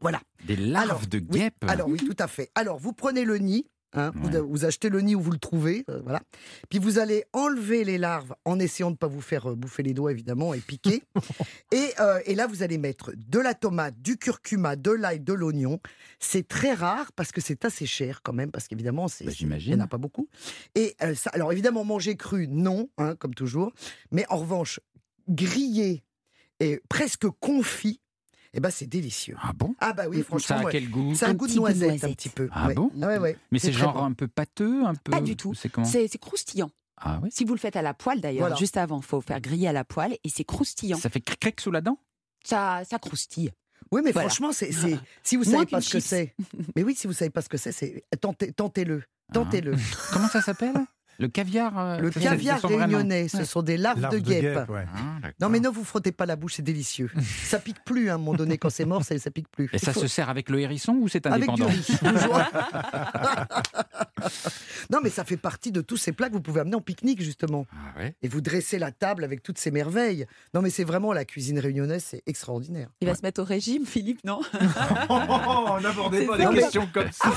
Voilà. Des larves Alors, de oui, guêpe Alors oui, tout à fait. Alors, vous prenez le nid. Hein, vous- Ouais. vous, achetez le nid où vous le trouvez, euh, voilà. Puis vous allez enlever les larves en essayant de ne pas vous faire euh, bouffer les doigts évidemment et piquer. et, euh, et là vous allez mettre de la tomate, du curcuma, de l'ail, de l'oignon. C'est très rare parce que c'est assez cher quand même parce qu'évidemment c'est Bah, il n'y en a pas beaucoup. Et ça, alors évidemment manger cru non, hein, comme toujours. Mais en revanche grillé et presque confit, eh ben c'est délicieux. Ah bon? Ah bah oui Ça franchement. a ouais. quel goût? C'est un, Un goût de noisette, un petit peu. Ah ouais. bon? Ouais, ouais. Mais c'est genre bon. un peu pâteux, un peu. Pas du tout. C'est comment? C'est c'est croustillant. Ah oui. Si vous le faites à la poêle, d'ailleurs, Voilà. juste avant, faut faire griller à la poêle et c'est croustillant. Ça fait cric sous la dent? Ça, ça croustille. Oui, mais Voilà. franchement, c'est, si vous savez pas ce que c'est. Mais oui, si vous savez pas ce que c'est, c'est tentez, tentez-le. Tentez-le. Comment ça s'appelle? Le caviar. euh, Le caviar réunionnais, ce sont des larves, Larves de guêpe. ouais. Ah. Non, mais ne vous frottez pas la bouche, c'est délicieux. ça pique plus hein, à un moment donné quand c'est mort, ça, ça pique plus. Et ça faut- se sert avec le hérisson ou c'est avec du indépendant riz. toujours. non, mais ça fait partie de tous ces plats que vous pouvez amener en pique-nique justement. Ah ouais. Et vous dressez la table avec toutes ces merveilles. Non, mais c'est vraiment la cuisine réunionnaise, c'est extraordinaire. Il va se mettre au régime, Philippe, non Oh, n'abordez pas des questions comme ça.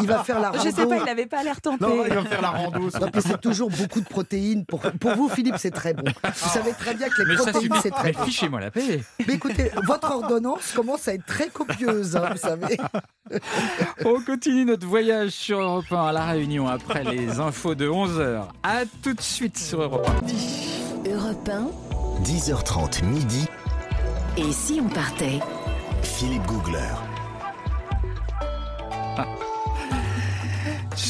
Il va faire la rando. Je sais pas, il n'avait pas l'air tenté. Non, il va faire la rando. Non, mais c'est toujours beaucoup de protéines. Pour, pour vous, Philippe, c'est très bon. Vous savez très bien que les Mais protéines, c'est très Mais bon. fichez-moi la paix. Mais écoutez, votre ordonnance commence à être très copieuse, hein, vous savez. On continue notre voyage sur Europe 1 à La Réunion après les infos de 11h. À tout de suite sur Europe 1. Europe 1, 10h30 midi, et si on partait? Philippe Googler.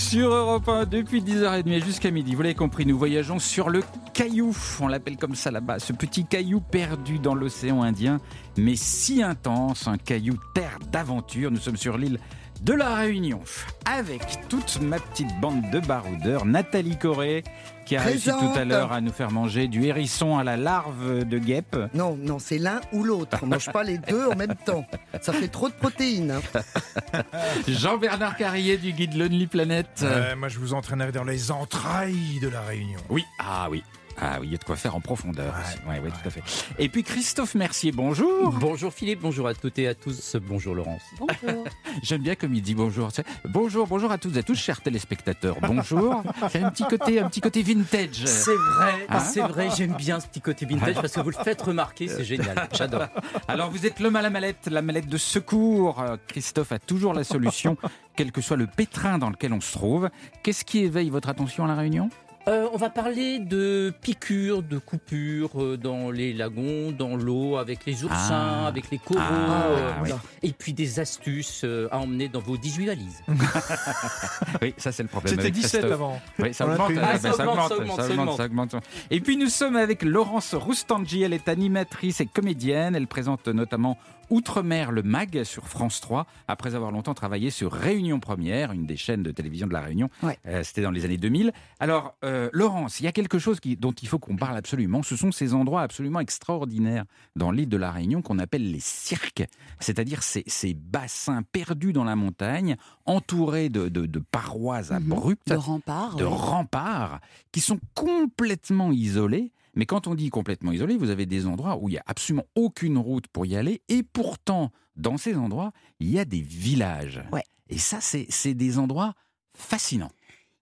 Sur Europe 1, depuis 10h30 jusqu'à midi, vous l'avez compris, nous voyageons sur le caillou, on l'appelle comme ça là-bas, ce petit caillou perdu dans l'océan Indien, mais si intense, un caillou terre d'aventure. Nous sommes sur l'île de la Réunion, avec toute ma petite bande de baroudeurs, Nathalie Corré, qui a réussi tout à l'heure à nous faire manger du hérisson à la larve de guêpe. Non, non, c'est l'un ou l'autre. On mange pas les deux en même temps. Ça fait trop de protéines. hein. Jean-Bernard Carrier du guide Lonely Planet. Euh, moi, je vous entraînerai dans les entrailles de la Réunion. Oui, ah oui. Ah oui, il y a de quoi faire en profondeur. Aussi. Ouais, tout à fait. Et puis Christophe Mercier, bonjour. Bonjour Philippe, bonjour à toutes et à tous, bonjour Laurence. Bonjour. J'aime bien comme il dit bonjour. Bonjour, bonjour à toutes et à tous, chers téléspectateurs. Bonjour. C'est un petit côté, un petit côté vintage. C'est vrai, Hein c'est vrai, j'aime bien ce petit côté vintage parce que vous le faites remarquer, c'est génial, j'adore. Alors vous êtes l'homme à la mallette, la mallette de secours. Euh, Christophe a toujours la solution, quel que soit le pétrin dans lequel on se trouve. Qu'est-ce qui éveille votre attention à la Réunion? Euh, on va parler de piqûres, de coupures euh, dans les lagons, dans l'eau, avec les oursins, Ah. avec les coraux, Ah, euh, oui. et puis des astuces à emmener dans vos 18 valises. Oui, ça c'est le problème. C'était avec 17 Christophe. avant. Oui, ça augmente, Ah, ça augmente, ça augmente, ça augmente. ça augmente. Et puis nous sommes avec Laurence Roustangi, elle est animatrice et comédienne. Elle présente notamment Outre-mer, le MAG sur France 3, après avoir longtemps travaillé sur Réunion Première, une des chaînes de télévision de la Réunion. Ouais. Euh, C'était dans les années 2000. Alors, euh, Laurence, il y a quelque chose qui- dont il faut qu'on parle absolument. Ce sont ces endroits absolument extraordinaires dans l'île de la Réunion qu'on appelle les cirques, c'est-à-dire ces, ces bassins perdus dans la montagne, entourés de, de- de parois Mhm. abruptes De rempart. de remparts qui sont complètement isolés. Mais quand on dit complètement isolés, vous avez des endroits où il n'y a absolument aucune route pour y aller. Et pourtant, dans ces endroits, il y a des villages. Ouais. Et ça, c'est des endroits fascinants.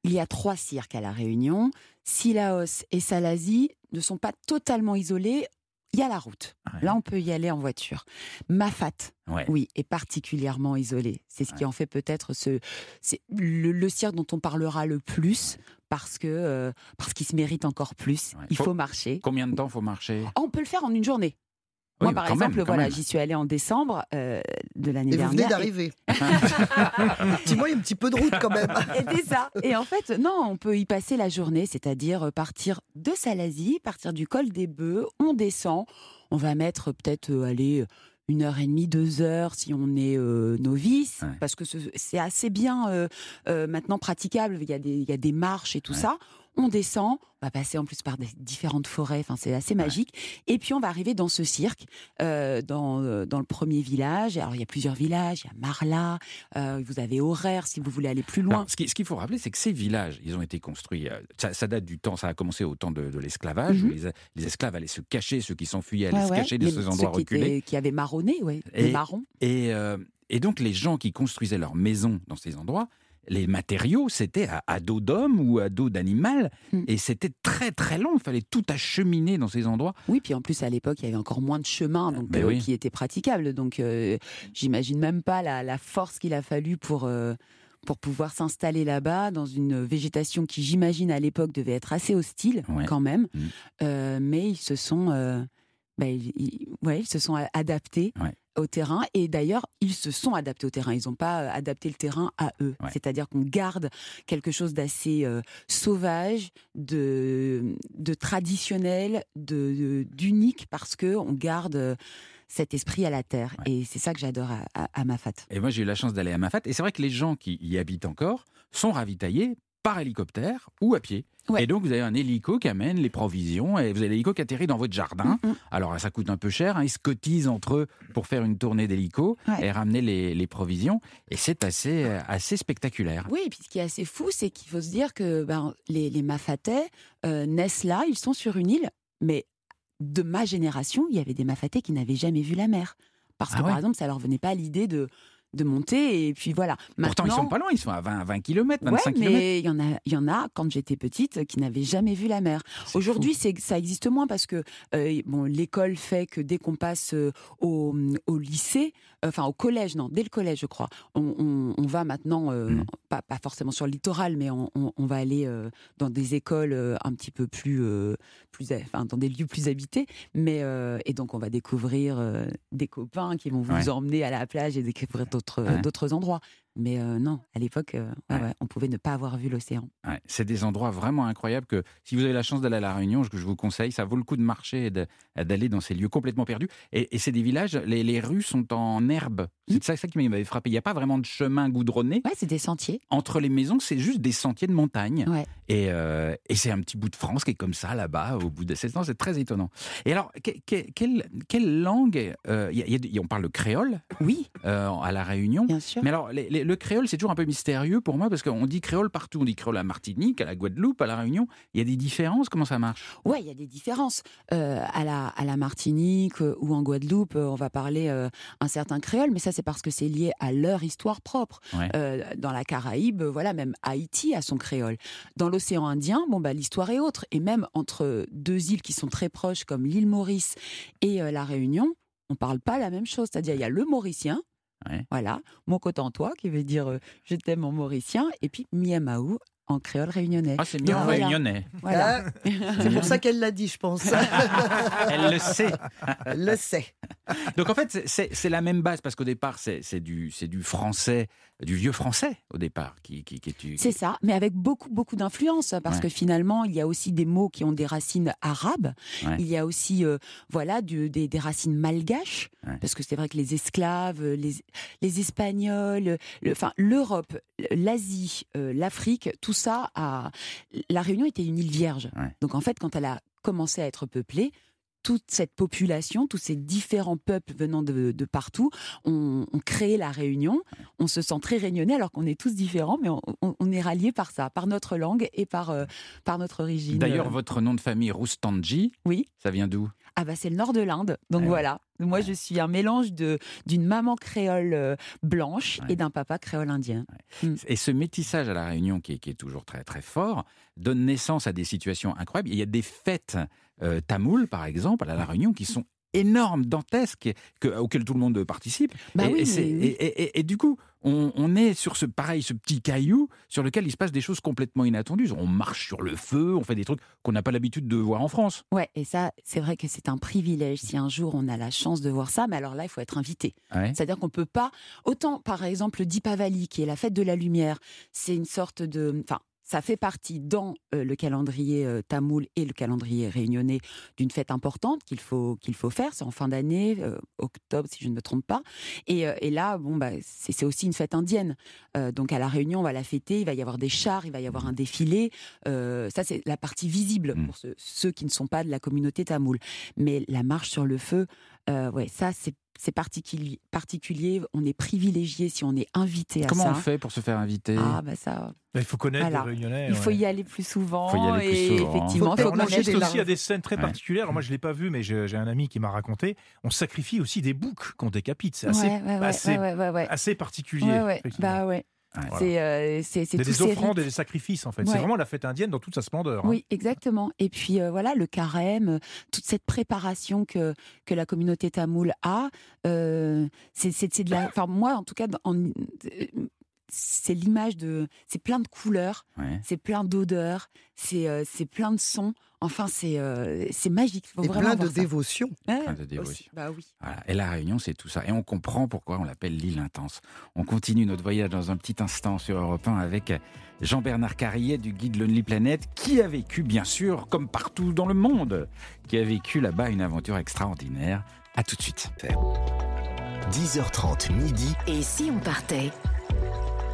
Il y a trois cirques à La Réunion. Silaos et Salazie ne sont pas totalement isolés. Il y a la route. Ouais. Là, on peut y aller en voiture. Mafat, Ouais. oui, est particulièrement isolé. C'est ce qui en fait peut-être ce, le, le cirque dont on parlera le plus parce que euh, parce qu'il se mérite encore plus. Il Faut- faut marcher. Combien de temps faut marcher? On peut le faire en une journée. Oui, Moi, par exemple, même, voilà, j'y suis allée en décembre euh, de l'année Et vous venez dernière. et- d'arriver. Dis-moi, il y a un petit peu de route quand même. Et c'est ça. Et en fait, non, on peut y passer la journée, c'est-à-dire euh, partir de Salazie, partir du col des Bœufs, on descend, on va mettre peut-être euh, aller une heure et demie, deux heures si on est euh, novice, Ouais. parce que ce- c'est assez bien euh, euh, maintenant praticable. Il y, a des, il y a des marches et tout Ouais. ça. On descend, on va passer en plus par des différentes forêts, enfin c'est assez magique. Et puis on va arriver dans ce cirque, euh, dans, euh, dans le premier village. Alors il y a plusieurs villages, il y a Marla, euh, vous avez Horaire si vous voulez aller plus loin. Alors, ce qui- ce qu'il faut rappeler, c'est que ces villages, ils ont été construits. Ça, ça date du temps, ça a commencé au temps de, de l'esclavage. Mhm. où les, les esclaves allaient se cacher, ceux qui s'enfuyaient allaient Ouais, se ouais. cacher de Les- ces endroits qui reculés. étaient- qui avaient marronné, Et- les marrons. Et, euh, et donc les gens qui construisaient leurs maisons dans ces endroits, les matériaux, c'était à, à dos d'homme ou à dos d'animal. Hmm. Et c'était très très long. Il fallait tout acheminer dans ces endroits. Oui, puis en plus à l'époque il y avait encore moins de chemins donc Ben euh, oui. qui étaient praticables. Donc euh, j'imagine même pas la, la force qu'il a fallu pour euh, pour pouvoir s'installer là-bas dans une végétation qui j'imagine à l'époque devait être assez hostile Ouais. quand même. Mm. Euh, mais ils se sont euh, ben, ils, ouais, ils se sont adaptés. Ouais. Au terrain et d'ailleurs ils se sont adaptés au terrain ils n'ont pas euh, adapté le terrain à eux Ouais. c'est-à-dire qu'on garde quelque chose d'assez euh, sauvage de, de traditionnel de d'unique parce que on garde euh, cet esprit à la terre Ouais. et c'est ça que j'adore à, à, à Mafat Et moi, j'ai eu la chance d'aller à Mafat. Et c'est vrai que les gens qui y habitent encore sont ravitaillés par hélicoptère ou à pied. Ouais. Et donc, vous avez un hélico qui amène les provisions et vous avez l'hélico qui atterrit dans votre jardin. Mm, mm. Alors, ça coûte un peu cher. hein. Ils se cotisent entre eux pour faire une tournée d'hélico Ouais. et ramener les, les provisions. Et c'est assez, euh, assez spectaculaire. Oui, et puis ce qui est assez fou, c'est qu'il faut se dire que ben, les, les Mafatais euh, naissent là, ils sont sur une île, mais de ma génération, il y avait des Mafatais qui n'avaient jamais vu la mer. Parce que, Ah ouais par exemple, ça leur venait pas l'idée de, de monter, et puis voilà. Pourtant, ils sont pas loin. Ils sont à 20, 20 km, 25 Ouais, mais il y en a, y en a quand j'étais petite qui n'avaient jamais vu la mer. Aujourd'hui, ça existe moins parce que euh, bon, l'école fait que dès qu'on passe euh, au, au lycée, enfin au collège, non, dès le collège, je crois, on, on- on va maintenant, euh, Mm. pas, pas forcément sur le littoral, mais on, va aller euh, dans des écoles euh, un petit peu plus, plus, enfin dans des lieux plus habités, mais et donc on va découvrir des copains qui vont vous Ouais. emmener à la plage et découvrir d'autres Ouais. d'autres endroits. Mais euh, non, à l'époque, euh, ouais, on pouvait ne pas avoir vu l'océan. Ouais, c'est des endroits vraiment incroyables que si vous avez la chance d'aller à La Réunion, je, je vous conseille, ça vaut le coup de marcher et d'aller dans ces lieux complètement perdus. Et, et c'est des villages, les, les rues sont en herbe. C'est ça, ça qui m'avait frappé. Il n'y a pas vraiment de chemin goudronné. Ouais, c'est des sentiers. Entre les maisons, c'est juste des sentiers de montagne. Ouais. Et, euh, et c'est un petit bout de France qui est comme ça, là-bas, au bout de 16 ans. C'est très étonnant. Et alors, que- que- quelle, quelle langue euh, il y a- il y a des- On parle le créole Oui, à La Réunion. bien sûr. Mais alors, les- les- le créole, c'est toujours un peu mystérieux pour moi parce qu'on dit créole partout. On dit créole à Martinique, à la Guadeloupe, à La Réunion. Il y a des différences? Comment ça marche? Ouais, il y a des différences. Euh, à, la, à la Martinique euh, ou en Guadeloupe, euh, on va parler un certain créole, mais ça c'est parce que c'est lié à leur histoire propre. Ouais. Dans la Caraïbe, voilà, même Haïti a son créole. Dans l'océan Indien, bon bah l'histoire est autre. Et même entre deux îles qui sont très proches, comme l'île Maurice et la Réunion, on parle pas la même chose. C'est-à-dire il y a le Mauricien. Voilà, mon toi qui veut dire euh, je t'aime en mauricien, et puis Miamaou en créole réunionnais. Ah, c'est bien en Voilà. réunionnais. Voilà. Ah, c'est pour ça qu'elle l'a dit, je pense. Elle le sait. Elle le sait. Donc en fait, c'est- la même base parce qu'au départ, c'est c'est du, c'est du français, du vieux français au départ qui, qui, qui est tu- C'est ça, mais avec beaucoup, beaucoup d'influence, parce Ouais. que finalement, il y a aussi des mots qui ont des racines arabes. Ouais. Il y a aussi, euh, voilà, du- des, des racines malgaches, Ouais. parce que c'est vrai que les esclaves, euh, les, les Espagnols, le- l'Europe, l'Asie, euh, l'Afrique, tout ça, a... la Réunion était une île vierge. Ouais. Donc en fait, quand elle a commencé à être peuplée, toute cette population, tous ces différents peuples venant de, de partout, ont, ont créé la Réunion. On se sent très réunionnais alors qu'on est tous différents, mais on, on- on est ralliés par ça, par notre langue et par, euh, par notre origine. D'ailleurs, Euh, votre nom de famille, Roustanji, Oui. ça vient d'où? Ah bah c'est le nord de l'Inde. Donc Ouais. voilà. Moi je suis un mélange d'une maman créole euh, blanche Ouais. et d'un papa créole indien. Et ce métissage à La Réunion, qui est, qui est toujours très très fort, donne naissance à des situations incroyables. Il y a des fêtes euh, tamoules, par exemple, à La Réunion, qui sont énormes, dantesques, que, auxquelles tout le monde participe. Bah et, oui, et c'est- mais oui. et- et- et- et du coup, on, on est sur ce pareil, ce petit caillou sur lequel il se passe des choses complètement inattendues. On marche sur le feu, on fait des trucs qu'on n'a pas l'habitude de voir en France. Ouais, et ça c'est vrai que c'est un privilège si un jour on a la chance de voir ça, mais alors là il faut être invité. Ouais. C'est-à-dire qu'on peut pas. Autant, par exemple, Dipavali, qui est la fête de la lumière, c'est une sorte de. Enfin, ça fait partie dans euh, le calendrier euh, tamoul et le calendrier réunionnais d'une fête importante qu'il faut, qu'il faut faire. C'est en fin d'année, euh, octobre, si je ne me trompe pas. Et, et là, bon, bah, c'est aussi une fête indienne. Donc à La Réunion, on va la fêter. Il va y avoir des chars, il va y avoir un défilé. Ça, c'est la partie visible Mm. pour ceux, ceux qui ne sont pas de la communauté tamoul. Mais la marche sur le feu, ouais, ça, c'est c'est particulier, particulier. On est privilégié si on est invité à Comment ça. on fait pour se faire inviter? Ah, bah ça. Il faut connaître Voilà. les Réunionnais. Il faut ouais. y aller plus souvent. Faut y aller plus et souvent. effectivement, Faut il faut on assiste aussi à des scènes très Ouais. particulières. Moi, je l'ai pas vu, mais j'ai un ami qui m'a raconté. On sacrifie aussi des boucs qu'on décapite. C'est assez, Ouais, ouais, ouais, assez, ouais, ouais, ouais, ouais. assez particulier. Ouais, ouais. effectivement. Bah ouais. C'est euh, c'est des offrandes et des sacrifices, en fait. Ouais. C'est vraiment la fête indienne dans toute sa splendeur. hein. Oui, exactement. Et puis euh, voilà, le carême, toute cette préparation que, que la communauté tamoule a, euh, c'est de la. Enfin, moi, en tout cas, en- c'est l'image de. C'est plein de couleurs, Ouais. c'est plein d'odeurs, c'est euh, c'est plein de sons. Enfin, c'est euh, c'est magique. Faut Et vraiment plein de dévotion. Ouais, Plein de aussi. dévotion. Bah oui. Voilà. Et la Réunion, c'est tout ça. Et on comprend pourquoi on l'appelle l'île intense. On continue notre voyage dans un petit instant sur Europe 1 avec Jean-Bernard Carrier du guide Lonely Planet, qui a vécu, bien sûr, comme partout dans le monde, qui a vécu là-bas une aventure extraordinaire. À tout de suite. 10h30 midi. Et si on partait?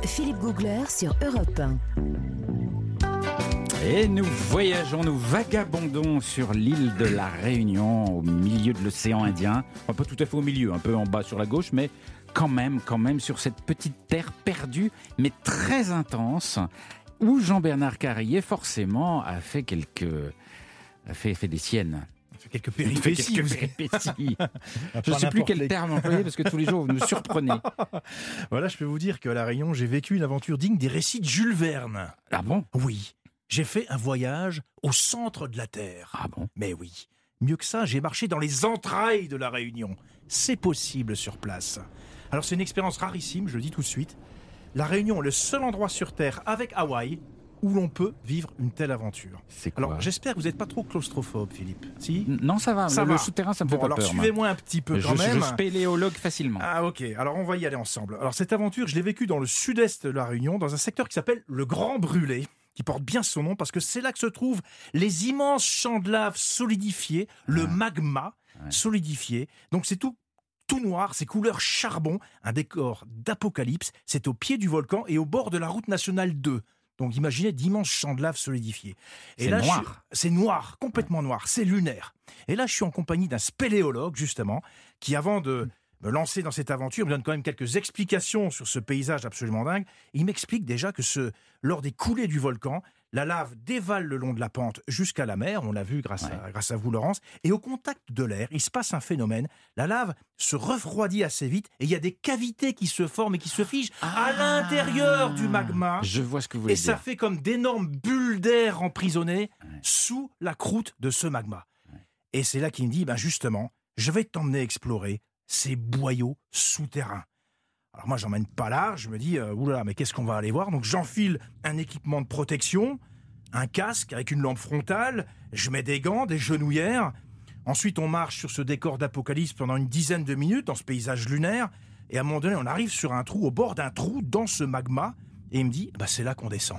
Philippe Googler sur Europe 1. Et nous voyageons, nous vagabondons sur l'île de la Réunion, au milieu de l'océan Indien. Enfin, pas tout à fait au milieu, un peu en bas sur la gauche, mais quand même, quand même, sur cette petite terre perdue, mais très intense, où Jean-Bernard Carrier, forcément, a fait quelques. a fait, fait des siennes. Fait quelques fait péripéties. quelques Je ne sais plus quel les- terme employer parce que tous les jours vous nous surprenez. Voilà, je peux vous dire qu'à La Réunion, j'ai vécu une aventure digne des récits de Jules Verne. Ah bon? Oui, j'ai fait un voyage au centre de la Terre. Ah bon? Mais oui, mieux que ça, j'ai marché dans les entrailles de la Réunion. C'est possible sur place. Alors c'est une expérience rarissime, je le dis tout de suite. La Réunion, le seul endroit sur Terre avec Hawaï où l'on peut vivre une telle aventure. C'est quoi Alors j'espère que vous n'êtes pas trop claustrophobe, Philippe. Si Non, ça va. Ça le, va. le souterrain, ça me Bon, fait pas alors peur. moi. suivez-moi un petit peu je, quand même. je spéléologue facilement. Ah ok, alors on va y aller ensemble. Alors cette aventure, je l'ai vécue dans le sud-est de la Réunion, dans un secteur qui s'appelle le Grand Brûlé, qui porte bien son nom parce que c'est là que se trouvent les immenses champs de lave solidifiés, le Ah. magma Ouais. solidifié. Donc c'est tout tout noir, c'est couleur charbon, un décor d'apocalypse. C'est au pied du volcan et au bord de la route nationale 2. Donc imaginez d'immenses champs de lave solidifiés. Et C'est là, je suis- noir. C'est noir, complètement noir, c'est lunaire. Et là, je suis en compagnie d'un spéléologue, justement, qui, avant de me lancer dans cette aventure, me donne quand même quelques explications sur ce paysage absolument dingue. Il m'explique déjà que ce, lors des coulées du volcan, la lave dévale le long de la pente jusqu'à la mer, on l'a vu grâce, à, grâce à vous, Laurence, et au contact de l'air, il se passe un phénomène. La lave se refroidit assez vite et il y a des cavités qui se forment et qui se figent à l'intérieur du magma. Ah. Je vois ce que vous voulez Et ça dire. fait comme d'énormes bulles d'air emprisonnées sous la croûte de ce magma. Et c'est là qu'il me dit, ben justement, je vais t'emmener explorer ces boyaux souterrains. Alors moi, j'emmène pas large, je me dis, euh, oulala, mais qu'est-ce qu'on va aller voir? Donc j'enfile un équipement de protection, un casque avec une lampe frontale, je mets des gants, des genouillères. Ensuite, on marche sur ce décor d'apocalypse pendant une dizaine de minutes dans ce paysage lunaire. Et à un moment donné, on arrive sur un trou, au bord d'un trou, dans ce magma. Et il me dit, bah, c'est là qu'on descend.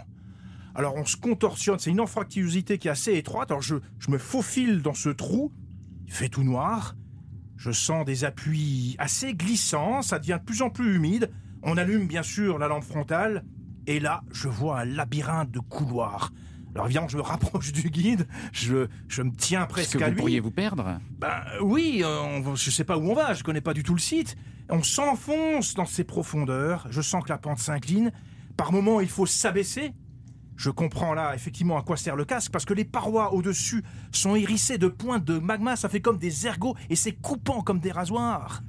Alors on se contorsionne, c'est une anfractuosité qui est assez étroite. Alors je, je me faufile dans ce trou, il fait tout noir. Je sens des appuis assez glissants, ça devient de plus en plus humide. On allume bien sûr la lampe frontale. Et là, je vois un labyrinthe de couloirs. Alors évidemment, je me rapproche du guide, je, je me tiens Est-ce presque que à vous lui. pourriez vous perdre? Ben oui, euh, on- je sais pas où on va, je connais pas du tout le site. On s'enfonce dans ces profondeurs, je sens que la pente s'incline. Par moments, il faut s'abaisser. Je comprends là effectivement à quoi sert le casque, parce que les parois au-dessus sont hérissées de pointes de magma, ça fait comme des ergots, et c'est coupant comme des rasoirs.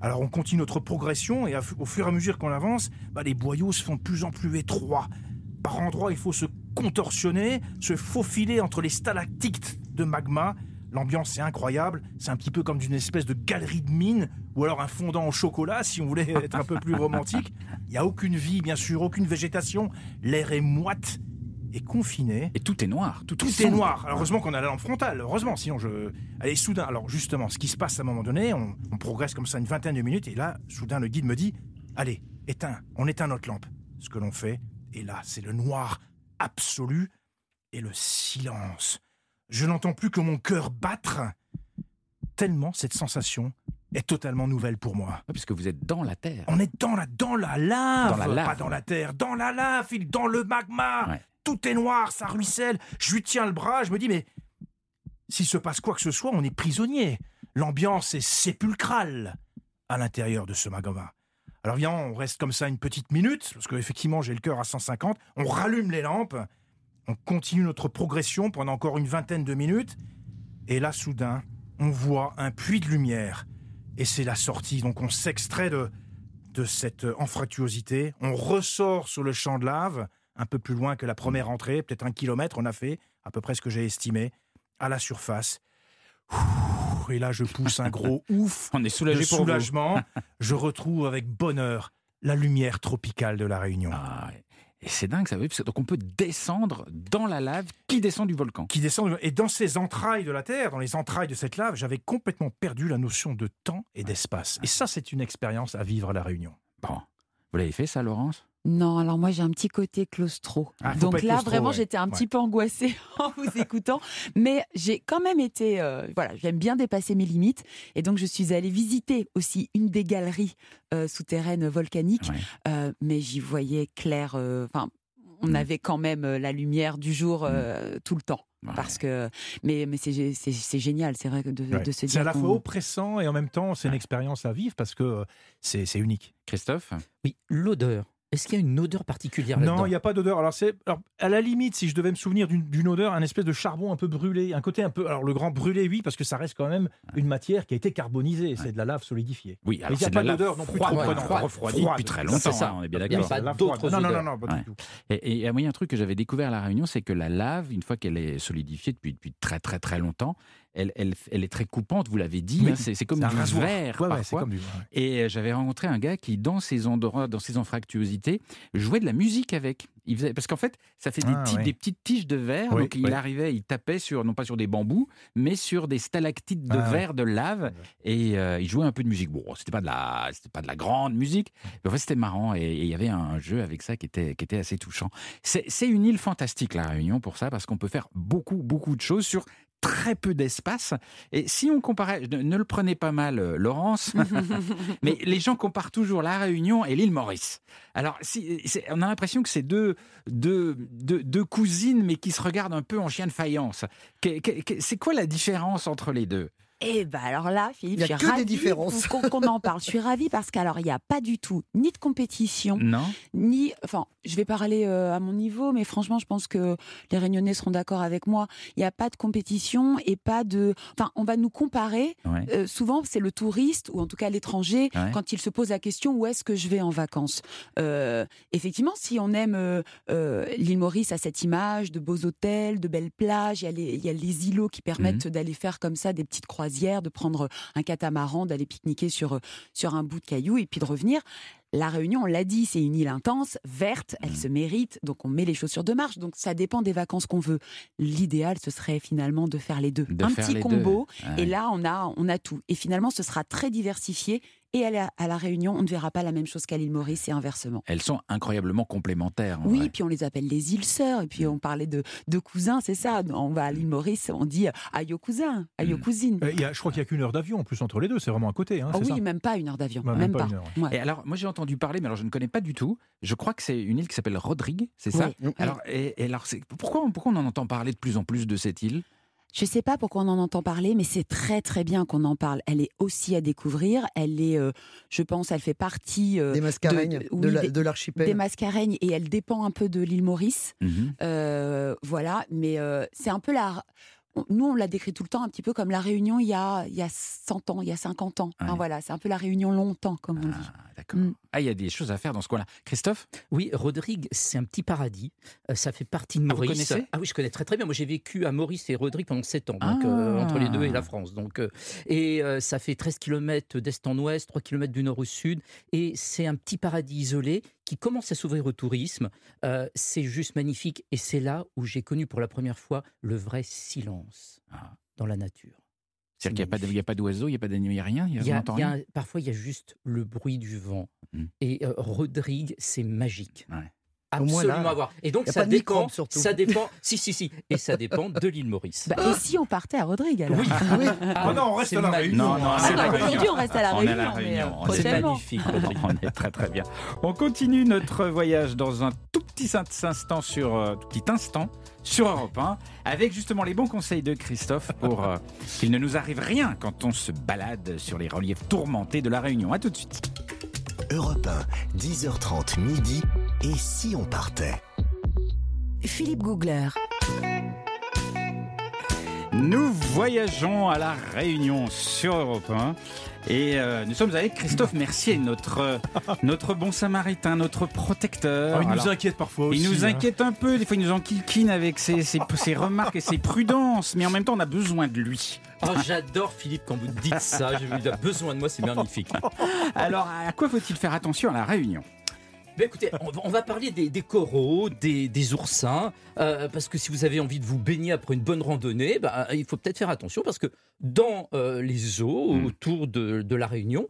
Alors on continue notre progression, et au fur et à mesure qu'on avance, bah, les boyaux se font de plus en plus étroits. Par endroits, il faut se contorsionner, se faufiler entre les stalactites de magma. L'ambiance est incroyable, c'est un petit peu comme d'une espèce de galerie de mine, ou alors un fondant au chocolat, si on voulait être un peu plus romantique. Il n'y a aucune vie, bien sûr, aucune végétation, l'air est moite et confiné. Et tout est noir. Tout, Tout est noir. Alors, heureusement qu'on a la lampe frontale. Heureusement, sinon je. Allez, soudain. Alors justement, ce qui se passe à un moment donné, on, on progresse comme ça une vingtaine de minutes, et là, soudain, le guide me dit Allez, éteins. On éteint notre lampe. Ce que l'on fait, et là, c'est le noir absolu et le silence. Je n'entends plus que mon cœur battre. Tellement cette sensation est totalement nouvelle pour moi. Ouais, Puisque vous êtes dans la terre. On est dans la, dans la lave, Dans la lave. pas dans la terre, dans la lave, Philippe, dans le magma. Ouais. Tout est noir, ça ruisselle. Je lui tiens le bras, je me dis, mais s'il se passe quoi que ce soit, on est prisonnier. L'ambiance est sépulcrale à l'intérieur de ce magma. Alors viens, on reste comme ça une petite minute, parce qu'effectivement j'ai le cœur à 150. On rallume les lampes, on continue notre progression pendant encore une vingtaine de minutes. Et là, soudain, on voit un puits de lumière. Et c'est la sortie. Donc on s'extrait de, de cette anfractuosité. On ressort sur le champ de lave, un peu plus loin que la première entrée, peut-être un kilomètre, on a fait, à peu près ce que j'ai estimé, à la surface. Ouh, Et là, je pousse un gros ouf On est soulagé de pour vous. soulagement. je retrouve avec bonheur la lumière tropicale de la Réunion. Ah, ouais. Et c'est dingue, ça veut dire, donc on peut descendre dans la lave qui descend du volcan. qui descend. Et dans ces entrailles de la Terre, dans les entrailles de cette lave, j'avais complètement perdu la notion de temps et d'espace. Et ça, c'est une expérience à vivre à La Réunion. Bon. Vous l'avez fait ça, Laurence? Non, alors moi j'ai un petit côté claustro. Ah, Donc là claustro, vraiment ouais. j'étais un Ouais. petit peu angoissée en vous écoutant, mais j'ai quand même été, euh, voilà, j'aime bien dépasser mes limites et donc je suis allée visiter aussi une des galeries euh, souterraines volcaniques, Ouais. euh, mais j'y voyais clair. euh, Enfin, on Mm. avait quand même la lumière du jour euh, tout le temps. Ouais. Parce que, mais, mais c'est génial, c'est vrai de, Ouais. de se dire. C'est à la fois oppressant et en même temps, c'est une expérience à vivre parce que c'est unique. Christophe? Oui, l'odeur. Est-ce qu'il y a une odeur particulière Non, il n'y a pas d'odeur. Alors, c'est, alors, à la limite, si je devais me souvenir d'une, d'une odeur, un espèce de charbon un peu brûlé, un côté un peu. Alors, le grand brûlé, oui, parce que ça reste quand même une matière qui a été carbonisée. C'est de la lave solidifiée. Oui, Mais alors il y a c'est de pas d'odeur non plus froide, trop refroidie Froide. depuis très C'est longtemps, ça. hein, on est bien Il y a d'accord. pas d'autres. Non, non, non, non, pas Ouais. du tout. Et et il y a un truc que j'avais découvert à La Réunion, c'est que la lave, une fois qu'elle est solidifiée depuis, depuis très très très longtemps, elle, elle, elle est très coupante, vous l'avez dit. Oui, hein, c'est comme un du verre. Ouais, ouais, c'est parfois. comme du. ouais. Et euh, j'avais rencontré un gars qui, dans ces endroits, dans ces anfractuosités, jouait de la musique avec. Il faisait, parce qu'en fait, ça fait des, Ah, ti- ouais. des petites tiges de verre. Oui, donc il arrivait, il tapait sur, non pas sur des bambous, mais sur des stalactites de Ah, verre, de lave. Et euh, il jouait un peu de musique. Bon, c'était pas de la, c'était pas de la grande musique, mais en fait, c'était marrant. Et il y avait un jeu avec ça qui était, qui était assez touchant. C'est une île fantastique, la Réunion, pour ça, parce qu'on peut faire beaucoup, beaucoup de choses sur très peu d'espace. Et si on comparait, ne, ne le prenez pas mal, euh, Laurence, mais les gens comparent toujours la Réunion et l'île Maurice. Alors, si, on a l'impression que c'est deux, deux, deux, cousines, mais qui se regardent un peu en chien de faïence. C'est quoi la différence entre les deux? Eh ben alors là, Philippe, Il y a je suis que des ravie différences. qu'on qu'on en parle. Je suis ravie parce qu'alors il n'y a pas du tout ni de compétition, Non ni, enfin, je vais parler euh, à mon niveau, mais franchement, je pense que les Réunionnais seront d'accord avec moi. Il n'y a pas de compétition et pas de, enfin, on va nous comparer. Ouais. Euh, souvent, c'est le touriste ou en tout cas l'étranger Ouais. quand il se pose la question où est-ce que je vais en vacances? Euh, effectivement, si on aime euh, euh, l'île Maurice à cette image de beaux hôtels, de belles plages, il y a les, il y a les îlots qui permettent Mhm. d'aller faire comme ça des petites croisières, de prendre un catamaran, d'aller pique-niquer sur sur un bout de caillou et puis de revenir. La Réunion, on l'a dit, c'est une île intense, verte, elle Mhm. se mérite, donc on met les chaussures de marche. Donc ça dépend des vacances qu'on veut. L'idéal, ce serait finalement de faire les deux. De un petit combo, et là, on a, on a tout. Et finalement, ce sera très diversifié. Et à la, à la Réunion, on ne verra pas la même chose qu'à l'île Maurice et inversement. Elles sont incroyablement complémentaires. en Oui, vrai. puis on les appelle les îles sœurs. Et puis on parlait de, de cousins, c'est ça. On va à l'île Maurice, on dit aïe aux cousins, aïe aux Mm. cousines. Euh, il y a- je crois qu'il n'y a qu'une heure d'avion en plus entre les deux, c'est vraiment à côté. Hein, Ah oui, ça même pas une heure d'avion. Ouais, même, pas. une heure, ouais. Ouais. Et alors, moi j'ai entendu parler, mais alors je ne connais pas du tout. Je crois que c'est une île qui s'appelle Rodrigue, c'est ça Oui. Alors, et, et alors c'est- pourquoi, pourquoi on en entend parler de plus en plus de cette île? Je sais pas pourquoi on en entend parler, mais c'est très très bien qu'on en parle. Elle est aussi à découvrir. Elle est, euh, je pense, elle fait partie euh, Des mascareignes de- de, oui, l'archipel. des Mascareignes et elle dépend un peu de l'île Maurice. Mhm. Euh, voilà, mais euh, c'est un peu la. Nous, on l'a décrit tout le temps un petit peu comme la Réunion il y a, il y a 100 ans, il y a 50 ans. Voilà, c'est un peu la Réunion longtemps, comme on dit. Ah, d'accord. Mm. Ah, il y a des choses à faire dans ce coin-là. Christophe? Oui, Rodrigue, c'est un petit paradis. Euh, ça fait partie de Ah, vous Maurice. connaissez? Ah oui, je connais très très bien. Moi, j'ai vécu à Maurice et Rodrigue pendant 7 ans, donc, Ah. euh, entre les deux et la France. Donc, euh, et euh, ça fait 13 km d'est en ouest, 3 km du nord au sud. Et c'est un petit paradis isolé qui commence à s'ouvrir au tourisme. Euh, c'est juste magnifique. Et c'est là où j'ai connu pour la première fois le vrai silence Ah. dans la nature. C'est-à-dire qu'il n'y a pas d'oiseaux, il n'y a pas d'animaux, il n'y a rien il y a- y a- y a parfois, il y a juste le bruit du vent. Mm. Et euh, Rodrigue, c'est magique. Ouais. Au moins, là, Absolument à voir. Et donc, ça dépend, microbes, surtout. ça dépend. Si, si, si. Et ça dépend de l'île Maurice. Bah, et si on partait à Rodrigue alors Oui. Oui. Ah non, on reste à la magnifique. Réunion. Non, non, Ah, Ah, bah. Aujourd'hui, on reste à la On est à la Réunion, euh, C'est magnifique. On est très très bien. On continue notre voyage dans un tout petit instant sur euh, tout petit instant sur Europe 1 avec justement les bons conseils de Christophe pour euh, qu'il ne nous arrive rien quand on se balade sur les reliefs tourmentés de la Réunion. À tout de suite. Europe 1, 10h30 midi. Et si on partait? Philippe Googler. Nous voyageons à la Réunion sur Europe 1 et euh, nous sommes avec Christophe Mercier, notre euh, notre bon samaritain, notre protecteur. Ah, il nous Alors, inquiète parfois aussi. Il nous hein. inquiète un peu, des fois il nous enquiquine avec ses, ses, ses remarques et ses prudences, mais en même temps on a besoin de lui. Oh, J'adore Philippe quand vous dites ça. J'ai eu besoin de moi, c'est magnifique. Alors à quoi faut-il faire attention à la Réunion? Ben écoutez, on va, on va parler des, des coraux, des, des oursins, euh, parce que si vous avez envie de vous baigner après une bonne randonnée, ben, il faut peut-être faire attention, parce que dans euh, les eaux Mm. autour de, de la Réunion,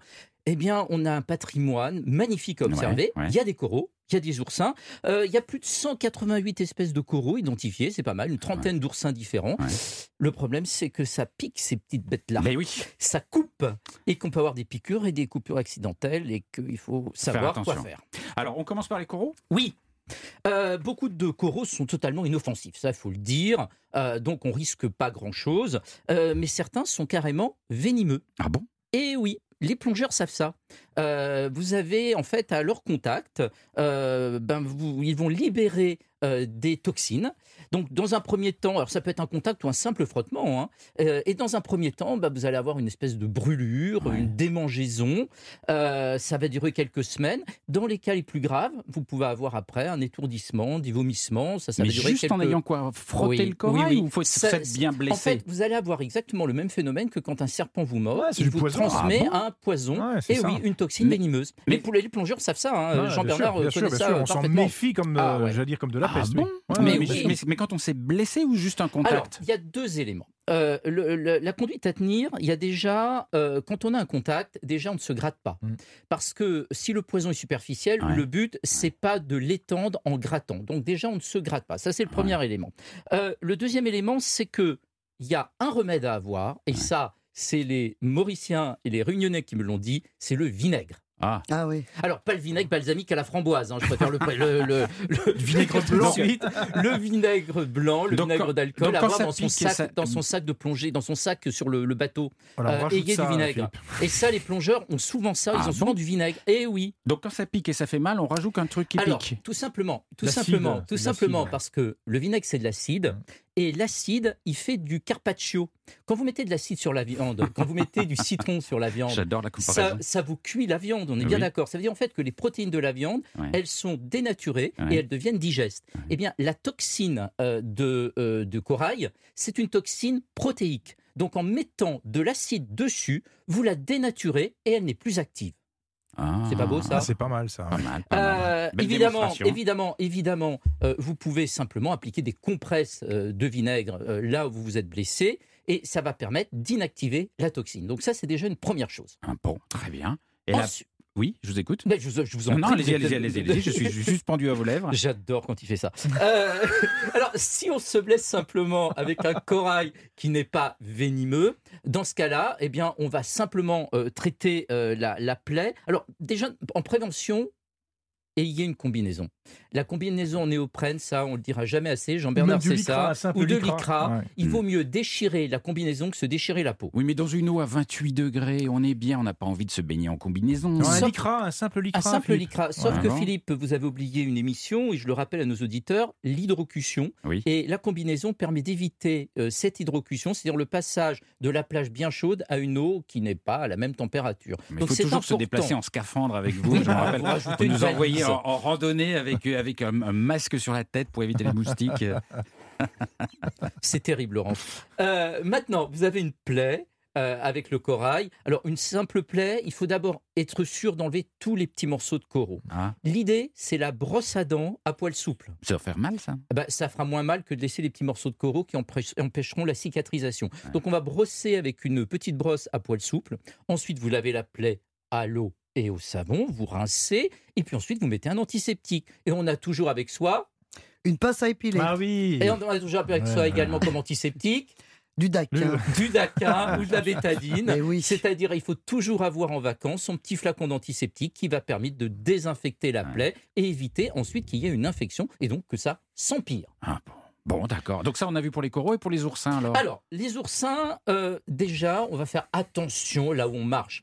eh bien, on a un patrimoine magnifique à observer. Ouais, ouais. Il y a des coraux, il y a des oursins. Euh, il y a plus de 188 espèces de coraux identifiées, c'est pas mal, une trentaine d'oursins différents. Ouais. Le problème, c'est que ça pique ces petites bêtes-là Mais oui, ça coupe et qu'on peut avoir des piqûres et des coupures accidentelles et qu'il faut savoir quoi faire. alors on commence par les coraux? Oui. Euh, beaucoup de coraux sont totalement inoffensifs, ça il faut le dire. Euh, donc on risque pas grand-chose, mais certains sont carrément venimeux. Ah bon? Et oui, les plongeurs savent ça. euh, vous avez en fait à leur contact, euh, ben, ils vont libérer euh, des toxines. Donc, dans un premier temps, alors ça peut être un contact ou un simple frottement, hein, euh, et dans un premier temps, bah, vous allez avoir une espèce de brûlure, Ouais. une démangeaison. Euh, ça va durer quelques semaines. Dans les cas les plus graves, vous pouvez avoir après un étourdissement, des vomissements. Ça, ça Mais va durer juste en ayant quoi Frotter Oui, le corail oui, oui. ou faut Ça- être bien blessé En fait, vous allez avoir exactement le même phénomène que quand un serpent vous mord. Ouais, c'est il du vous poison. transmet Ah bon un poison. Ouais, et ça. oui, une toxine venimeuse. mais- Mais pour les plongeurs savent ça. hein. Jean-Bernard bien euh, connaît bien ça euh, on s'en méfie comme, de, Ah j'allais dire comme de la Ah peste. mais- mais quand on s'est blessé ou juste un Alors, contact il y a deux éléments. Euh, le- le- la conduite à tenir, il y a déjà, euh, quand on a un contact, déjà on ne se gratte pas. Mm. Parce que si le poison est superficiel, Ouais. le but, c'est pas de l'étendre en grattant. Donc déjà, on ne se gratte pas. Ça, c'est le premier élément. Euh, le deuxième élément, c'est que il y a un remède à avoir, et ça, c'est les Mauriciens et les Réunionnais qui me l'ont dit, c'est le vinaigre. Ah, Ah oui. Alors, pas le vinaigre balsamique à la framboise, hein, je préfère le, le, le- le vinaigre blanc. Ensuite, le vinaigre blanc, le Donc, vinaigre d'alcool, à ça dans son, et sac, ça- dans son sac de plongée, dans son sac sur le, le bateau. Voilà, on Euh, ayez du vinaigre. Philippe. Et ça, les plongeurs ont souvent ça, Ah ils ont bon souvent du vinaigre. Eh oui. donc quand ça pique et ça fait mal, on rajoute un truc qui Alors, pique. tout simplement, tout simplement, tout simplement parce que le vinaigre c'est de l'acide et l'acide il fait du carpaccio. Quand vous mettez de l'acide sur la viande, quand vous mettez du citron sur la viande, J'adore la ça, comparaison. ça vous cuit la viande, on est bien d'accord. Ça veut dire en fait que les protéines de la viande, Ouais. elles sont dénaturées Ouais. et elles deviennent digestes. Ouais. Eh bien, la toxine euh, de, euh, de corail, c'est une toxine protéique. Donc en mettant de l'acide dessus, vous la dénaturez et elle n'est plus active. Ah. c'est pas beau, ça Ah, c'est pas mal ça. Pas mal, pas mal. Euh, évidemment, évidemment, évidemment, euh, vous pouvez simplement appliquer des compresses euh, de vinaigre euh, là où vous vous êtes blessé et ça va permettre d'inactiver la toxine. Donc ça, c'est déjà une première chose. Ah, bon, très bien. Et là, Ensuite- oui, je vous écoute. Mais je, vous- je vous en Non, non, allez-y, allez-y, allez-y, allez-y, je suis juste pendu à vos lèvres. J'adore quand il fait ça. Euh, alors, si on se blesse simplement avec un corail qui n'est pas venimeux, dans ce cas-là, eh bien, on va simplement euh, traiter euh, la, la plaie. Alors, déjà, en prévention, ayez une combinaison. La combinaison en néoprène, ça, on le dira jamais assez. Jean-Bernard lycra, ça. un simple Ou de lycra. Ouais. Il Mm. vaut mieux déchirer la combinaison que se déchirer la peau. Oui, mais dans une eau à 28 degrés, on est bien, on n'a pas envie de se baigner en combinaison. Non, un lycra, un simple lycra. Un simple Philippe. lycra. Sauf Ouais. que Bon. Philippe, vous avez oublié une émission, et je le rappelle à nos auditeurs, l'hydrocution. Oui. Et la combinaison permet d'éviter euh, cette hydrocution, c'est-à-dire le passage de la plage bien chaude à une eau qui n'est pas à la même température. Mais il Donc faut c'est toujours se déplacer en scaphandre avec vous. Oui, je me rappelle. vous Vous nous envoyez. En, en randonnée avec, euh, avec un, un masque sur la tête pour éviter les moustiques. C'est terrible, Laurent. Euh, maintenant, vous avez une plaie. euh, avec le corail. Alors, une simple plaie, il faut d'abord être sûr d'enlever tous les petits morceaux de coraux. Ah, L'idée, c'est la brosse à dents à poil souple. ça va faire mal, ça Eh ben, ça fera moins mal que de laisser les petits morceaux de coraux qui empêch- empêcheront la cicatrisation. Donc on va brosser avec une petite brosse à poil souple. Ensuite, vous lavez la plaie à l'eau et au savon, vous rincez, et puis ensuite vous mettez un antiseptique. Et on a toujours avec soi, Une pince à épiler. Ah oui. et on a toujours avec Ouais. soi également comme antiseptique, Du Dakar. du Daca ou de la bétadine. Mais oui. C'est-à-dire, il faut toujours avoir en vacances son petit flacon d'antiseptique qui va permettre de désinfecter la Ouais. plaie et éviter ensuite qu'il y ait une infection et donc que ça s'empire. Ah, bon. Bon, d'accord. Donc ça, on a vu pour les coraux et pour les oursins, alors? Alors, les oursins, euh, déjà, on va faire attention là où on marche.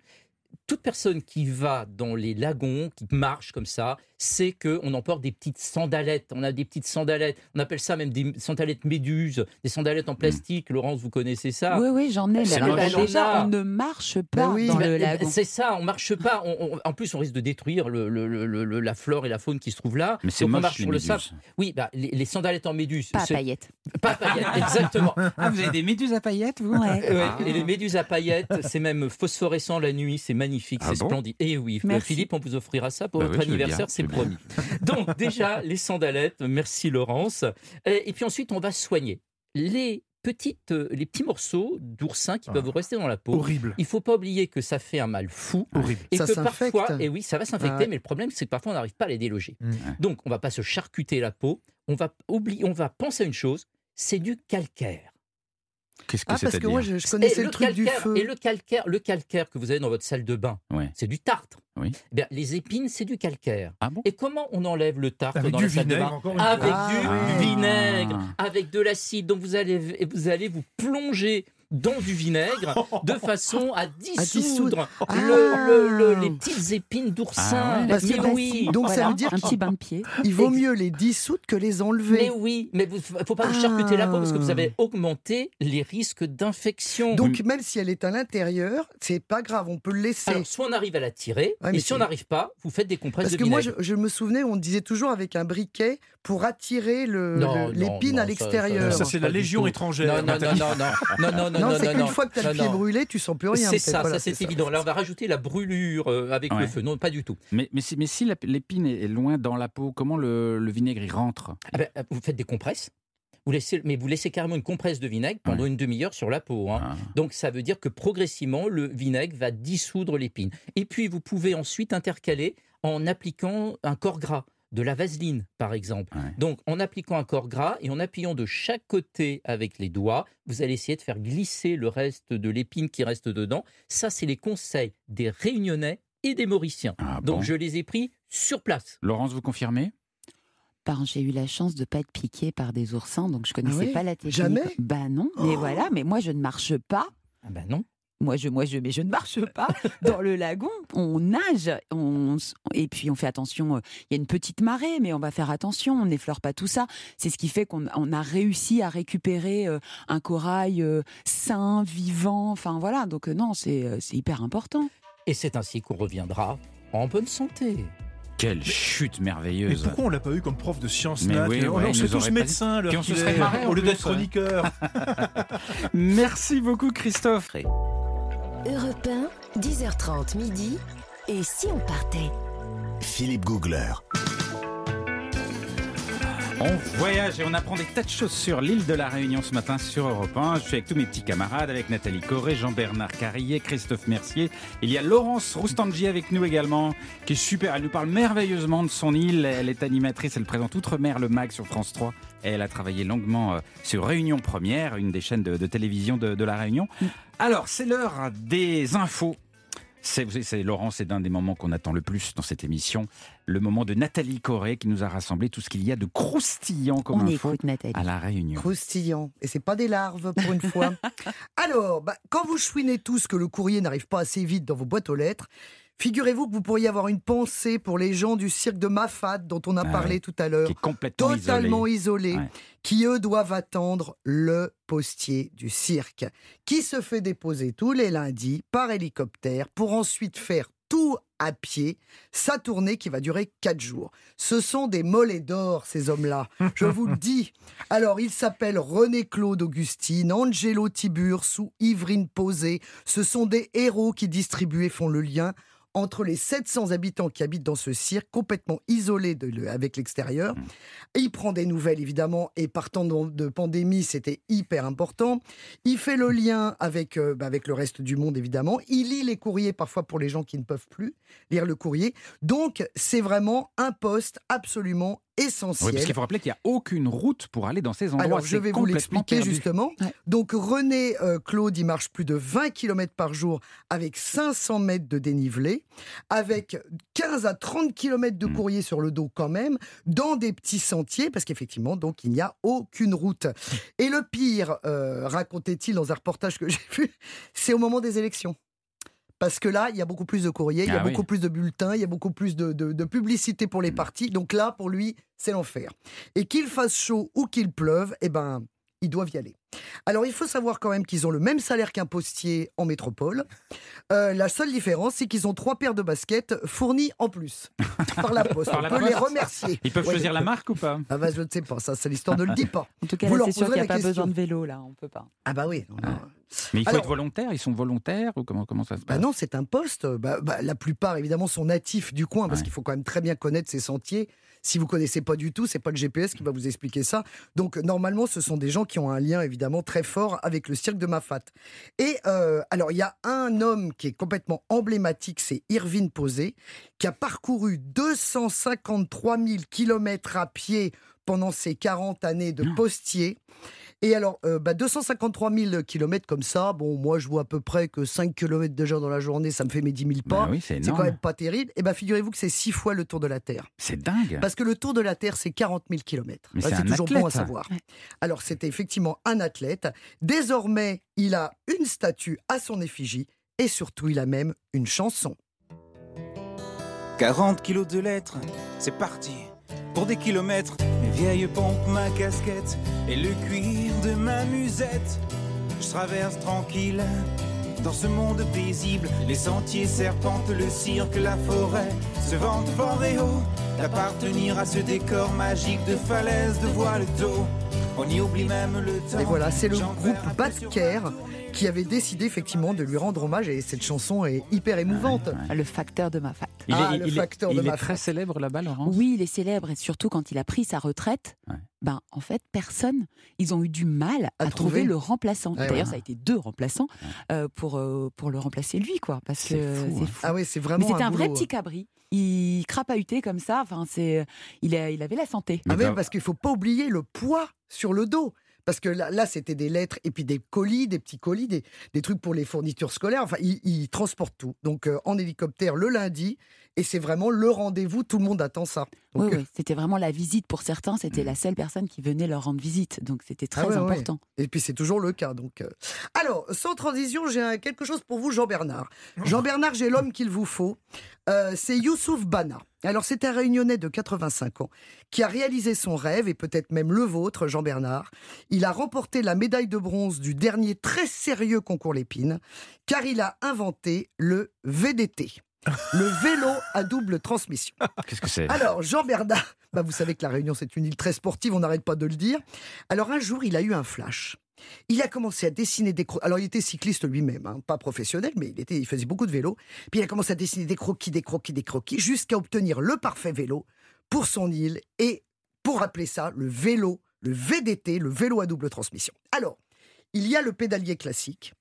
Toute personne qui va dans les lagons, qui marche comme ça, sait qu'on emporte des petites sandalettes. On a des petites sandalettes. On appelle ça même des sandalettes méduses, des sandalettes en plastique. Laurence, vous connaissez ça? Oui, oui, j'en ai. Bah, déjà, on ne marche pas Bah oui. dans le eh ben, lagon. C'est ça, on marche pas. On- on- en plus, on risque de détruire le- le- le- le- la flore et la faune qui se trouvent là. Mais c'est on marche les sur le sable. Oui, bah, les, les sandalettes en méduse. Pas à paillettes. Pas à paillettes, exactement. Ah, vous avez des méduses à paillettes, vous? Ouais. Ouais, Ah. Et les méduses à paillettes, c'est même phosphorescent la nuit, c'est magnifique, Ah c'est bon splendide. Et oui, euh, Merci. Philippe, on vous offrira ça pour Bah votre oui, anniversaire, c'est promis. Donc déjà, les sandalettes, merci Laurence. Et, et puis ensuite, on va soigner les petites, euh, les petits morceaux d'oursin qui Ah. peuvent rester dans la peau. Horrible. Il faut pas oublier que ça fait un mal fou. Horrible. Et Ça que parfois, et oui, ça va s'infecter, Ah mais le problème, c'est que parfois, on n'arrive pas à les déloger. Mm. Donc, on va pas se charcuter la peau, on va oublier, on va penser à une chose, c'est du calcaire. Qu'est-ce que Ah, c'est parce que moi, je, je Et connaissais le, truc du calcaire, feu. Et le calcaire, le calcaire que vous avez dans votre salle de bain, Ouais. c'est du tartre. Oui. Eh bien, les épines, c'est du calcaire. Ah bon? Et comment on enlève le tartre Avec dans du la salle de vinaigre, bain encore une Avec du Ah, oui. vinaigre, avec de l'acide. Donc vous allez, vous allez vous plonger dans du vinaigre de façon à dissoudre Ah. le- le- le- les petites épines d'oursin. Ah ouais. Parce Mais oui, donc ça veut dire un qu'il- petit bain de pied. Il vaut mieux les dissoudre que les enlever. mais oui, mais il faut pas vous charcuter la peau parce que vous Ah. avez augmenté les risques d'infection. Donc même si elle est à l'intérieur, c'est pas grave, on peut le laisser. Alors, soit on arrive à la tirer, Ouais, mais et si on n'arrive pas, vous faites des compresses Parce de que moi, vinaigre. je, je me souvenais, on disait toujours avec un briquet pour attirer l'épine à ça- l'extérieur. Ça, c'est la Légion étrangère. Non, non, non, Nathalie. non, non, non, non, non, Non, non, c'est non, qu'une fois que tu as non, le pied non. brûlé, tu sens plus rien. C'est ça, Voilà, ça c'est évident. Là, on va rajouter la brûlure euh, avec Ouais. le feu. Non, pas du tout. Mais, mais, si, mais si la- l'épine est loin dans la peau, comment le, le vinaigre y rentre? Ah ben, vous faites des compresses, vous laissez, mais vous laissez carrément une compresse de vinaigre pendant Ouais. une demi-heure sur la peau. hein. Ah. Donc ça veut dire que progressivement, le vinaigre va dissoudre l'épine. Et puis vous pouvez ensuite intercaler en appliquant un corps gras, de la vaseline par exemple. Ouais. Donc en appliquant un corps gras et en appuyant de chaque côté avec les doigts, vous allez essayer de faire glisser le reste de l'épine qui reste dedans. Ça, c'est les conseils des Réunionnais et des Mauriciens. Ah Donc je les ai pris sur place. Laurence, vous confirmez? Ben, j'ai eu la chance de pas être piquée par des oursins, donc je connaissais ouais? pas la technique. Jamais? Bah non, mais Oh. voilà, mais moi je ne marche pas. Ah ben non. Moi je, moi je, mais je ne marche pas dans le lagon. On nage, on, et puis on fait attention. euh, Il y a une petite marée, mais on va faire attention. On n'effleure pas tout ça. C'est ce qui fait qu'on on a réussi à récupérer euh, un corail euh, sain, vivant. Enfin voilà. Donc non, c'est c'est hyper important. Et c'est ainsi qu'on reviendra en bonne santé. Quelle chute Mais merveilleuse pourquoi on l'a pas eu comme prof de sciences Mais nat oui, on, ouais, on serait tous médecins on se qu'il serait est, marré, au lieu d'être ouais. chroniqueur. Merci beaucoup Christophe. Europe 1, 10h30 midi. Et si on partait? Philippe Googler. On voyage et on apprend des tas de choses sur l'île de la Réunion ce matin sur Europe 1. Je suis avec tous mes petits camarades, avec Nathalie Corré, Jean-Bernard Carrier, Christophe Mercier. Il y a Laurence Roustangi avec nous également, qui est super. Elle nous parle merveilleusement de son île. Elle est animatrice, elle présente Outre-mer, le MAG sur France 3. Et elle a travaillé longuement euh, sur Réunion Première, une des chaînes de, de télévision de, de la Réunion. Alors, c'est l'heure des infos. C'est, vous savez, c'est Laurent, c'est d'un des moments qu'on attend le plus dans cette émission, le moment de Nathalie Corré qui nous a rassemblé tout ce qu'il y a de croustillant comme on info écoute Nathalie. à la Réunion. Croustillant. Et c'est pas des larves pour une fois. Alors, bah, quand vous chouinez tous que le courrier n'arrive pas assez vite dans vos boîtes aux lettres, figurez-vous que vous pourriez avoir une pensée pour les gens du cirque de Mafat dont on a Ah parlé ouais. tout à l'heure. Complètement Totalement isolé. isolés, Ouais. qui eux doivent attendre le postier du cirque, qui se fait déposer tous les lundis par hélicoptère pour ensuite faire tout à pied, sa tournée qui va durer quatre jours. Ce sont des mollets d'or, ces hommes-là. Je vous le dis. Alors, ils s'appellent René-Claude Augustine, Angelo Tiburce ou Yverine Posé. Ce sont des héros qui distribuent et font le lien entre les 700 habitants qui habitent dans ce cirque, complètement isolés de le- avec l'extérieur. Il prend des nouvelles, évidemment, et partant de, de pandémie, c'était hyper important. Il fait le lien avec, euh, bah, avec le reste du monde, évidemment. Il lit les courriers, parfois pour les gens qui ne peuvent plus lire le courrier. Donc, c'est vraiment un poste absolument Oui, essentiel. parce qu'il faut rappeler qu'il n'y a aucune route pour aller dans ces endroits. Alors, je vais vous l'expliquer justement. Ouais. Donc, René euh, Claude, il marche plus de 20 km par jour avec 500 mètres de dénivelé, avec 15 à 30 km de Mm. courrier sur le dos quand même, dans des petits sentiers, parce qu'effectivement, donc, il n'y a aucune route. Et le pire, euh, racontait-il dans un reportage que j'ai vu, c'est au moment des élections. Parce que là, il y a beaucoup plus de courriers, il y a Ah oui. beaucoup plus de bulletins, il y a beaucoup plus de, de- de publicité pour les Mm. partis. Donc là, pour lui, c'est l'enfer. Et qu'il fasse chaud ou qu'il pleuve, eh ben, ils doivent y aller. Alors, il faut savoir quand même qu'ils ont le même salaire qu'un postier en métropole. Euh, la seule différence, c'est qu'ils ont trois paires de baskets fournies en plus par la poste. Par On la peut les remercier. Ils peuvent Ouais. choisir la marque ou pas Ah bah, je ne sais pas, ça, c'est l'histoire, ne le dis pas. En tout cas, Vous là, leur c'est sûr qu'il n'y a pas besoin de vélo là. On peut pas. Ah bah oui. non, non. Mais il faut Alors- être volontaire, ils sont volontaires ou comment, comment ça se Bah passe non, c'est un poste. Bah, bah, la plupart, évidemment, sont natifs du coin parce Ouais. qu'il faut quand même très bien connaître ces sentiers. Si vous connaissez pas du tout, c'est pas le GPS qui va vous expliquer ça. Donc normalement, ce sont des gens qui ont un lien évidemment très fort avec le cirque de Mafat. Et euh, alors, il y a un homme qui est complètement emblématique, c'est Irvine Posé, qui a parcouru 253 000 kilomètres à pied pendant ses 40 années de postier. Et alors, euh, bah, 253 000 kilomètres comme ça, bon, moi je vois à peu près que 5 kilomètres déjà dans la journée, ça me fait mes 10 000 pas. Bah oui, c'est c'est quand même pas terrible. Et bah, figurez-vous que c'est 6 fois le tour de la Terre. C'est dingue. Parce que le tour de la Terre, c'est 40 000 kilomètres. Mais Bah, c'est toujours bon à savoir. Alors, c'était effectivement un athlète. Désormais, il a une statue à son effigie. Et surtout, il a même une chanson. 40 kilos de lettres, c'est parti. Pour des kilomètres, mes vieilles pompes, ma casquette et le cuir de ma musette. Je traverse tranquille dans ce monde paisible. Les sentiers serpentent, le cirque, la forêt se vantent fort et haut d'appartenir à ce décor magique de falaises, de voiles d'eau. On y oublie même le temps. Et voilà, c'est le groupe Batker qui avait décidé effectivement de lui rendre hommage. Et cette chanson est hyper émouvante. Le facteur de ma fat. Il Ah, est, le il est- facteur de il est ma très célèbre là-bas, Laurent Oui, il est célèbre et surtout quand il a pris sa retraite, Ouais. ben en fait personne, ils ont eu du mal à, À trouver trouver. le remplaçant. Ouais, D'ailleurs, ouais. ça a été deux remplaçants euh, pour euh, pour le remplacer lui, quoi, parce C'est que fou, c'est hein. fou. Ah oui, c'est Mais vraiment c'était un, vrai petit cabri. Il crapahutait comme ça. Enfin, c'est il, a- il avait la santé. Ah Mais oui, parce qu'il faut pas oublier le poids sur le dos. Parce que là, là c'était des lettres et puis des colis, des petits colis, des, des trucs pour les fournitures scolaires. Enfin, ils, ils transportent tout. Donc, euh, en hélicoptère le lundi. Et c'est vraiment le rendez-vous. Tout le monde attend ça. Donc, Oui, euh, oui, c'était vraiment la visite pour certains. C'était la seule personne qui venait leur rendre visite. Donc c'était très Ah ouais, ouais. important. Et puis c'est toujours le cas. Donc, euh. alors, sans transition, j'ai quelque chose pour vous, Jean Bernard. Jean Bernard, j'ai l'homme qu'il vous faut. Euh, c'est Youssouf Bana. Alors, c'est un Réunionnais de 85 ans qui a réalisé son rêve et peut-être même le vôtre, Jean Bernard. Il a remporté la médaille de bronze du dernier très sérieux concours Lépine, car il a inventé le VDT. Le vélo à double transmission. Qu'est-ce que c'est? Alors, Jean Bernard, bah, vous savez que la Réunion, c'est une île très sportive, on n'arrête pas de le dire. Alors, un jour, il a eu un flash. Il a commencé à dessiner des croquis. Alors, il était cycliste lui-même, hein, pas professionnel, mais il, était, il faisait beaucoup de vélo. Puis, il a commencé à dessiner des croquis, des croquis, des croquis, jusqu'à obtenir le parfait vélo pour son île et pour appeler ça le vélo, le VDT, le vélo à double transmission. Alors, il y a le pédalier classique.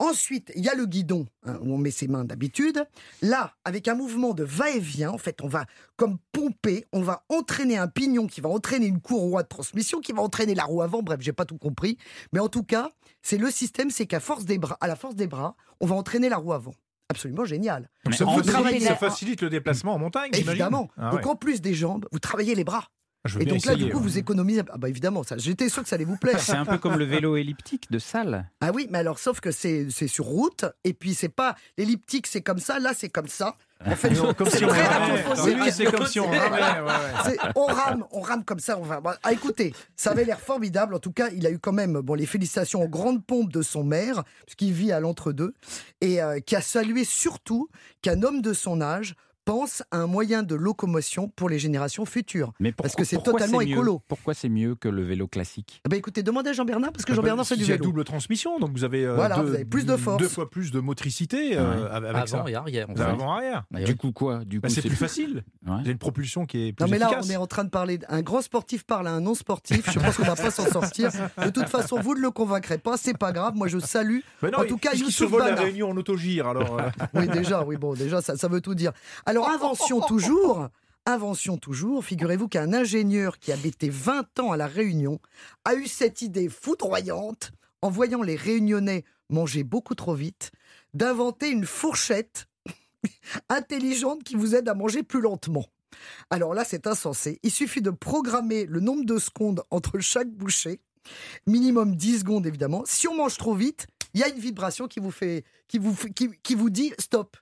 Ensuite, il y a le guidon, hein, où on met ses mains d'habitude. Là, avec un mouvement de va-et-vient, en fait, on va comme pomper, on va entraîner un pignon qui va entraîner une courroie de transmission, qui va entraîner la roue avant. Bref, j'ai pas tout compris. Mais en tout cas, c'est le système, c'est qu'à force des bras, à la force des bras, on va entraîner la roue avant. Absolument génial. Ça, en facilite, travaillant- ça facilite le déplacement en montagne, j'imagine Évidemment. Ah donc en plus des jambes, vous travaillez les bras. Je veux Et donc là, du coup, ouais. vous économisez. Ah bah évidemment, ça. J'étais sûr que ça allait vous plaire. C'est un peu comme le vélo elliptique de salle. Ah oui, mais alors sauf que c'est c'est sur route et puis c'est pas l'elliptique, c'est comme ça. Là, c'est comme ça. En fait, Non, comme c'est si. Oui, c'est comme si on ramait. ouais, ouais. C'est- on rame, on rame comme ça. On va. bah, ah, écoutez, ça avait l'air formidable. En tout cas, il a eu quand même bon les félicitations en grande pompe de son maire, puisqu'il vit à l'entre-deux, et euh, qui a salué surtout qu'un homme de son âge pense à un moyen de locomotion pour les générations futures. Mais Parce que c'est totalement mieux écolo. Pourquoi c'est mieux que le vélo classique? Ah bah écoutez, demandez à Jean Bernard parce que Jean Ah bah, Bernard fait du il y a vélo. double transmission, donc vous avez, euh, Voilà, deux, vous avez plus de force. deux fois plus de motricité euh, avec ça. Avant et arrière. Vous avant arrière. Du coup quoi? Du Bah, coup c'est plus facile. Ouais. Vous avez une propulsion qui est plus Non mais là, efficace. on est en train de parler d'un grand sportif parle à un non sportif. Je pense qu'on va pas s'en sortir. De toute façon, vous ne le convaincrez pas. C'est pas grave. Moi, je salue. Mais non, en il- tout cas, puisqu'il Youssouf survole la. Réunion en autogire, alors. euh, Oui, déjà, oui, bon, déjà, ça, ça veut tout dire. Alors, invention toujours. Invention toujours. Figurez-vous qu'un ingénieur qui habitait 20 ans à La Réunion a eu cette idée foudroyante, en voyant les Réunionnais manger beaucoup trop vite, d'inventer une fourchette intelligente qui vous aide à manger plus lentement. Alors là, c'est insensé. Il suffit de programmer le nombre de secondes entre chaque bouchée, minimum 10 secondes évidemment. Si on mange trop vite, il y a une vibration qui vous fait, qui vous, qui vous dit stop,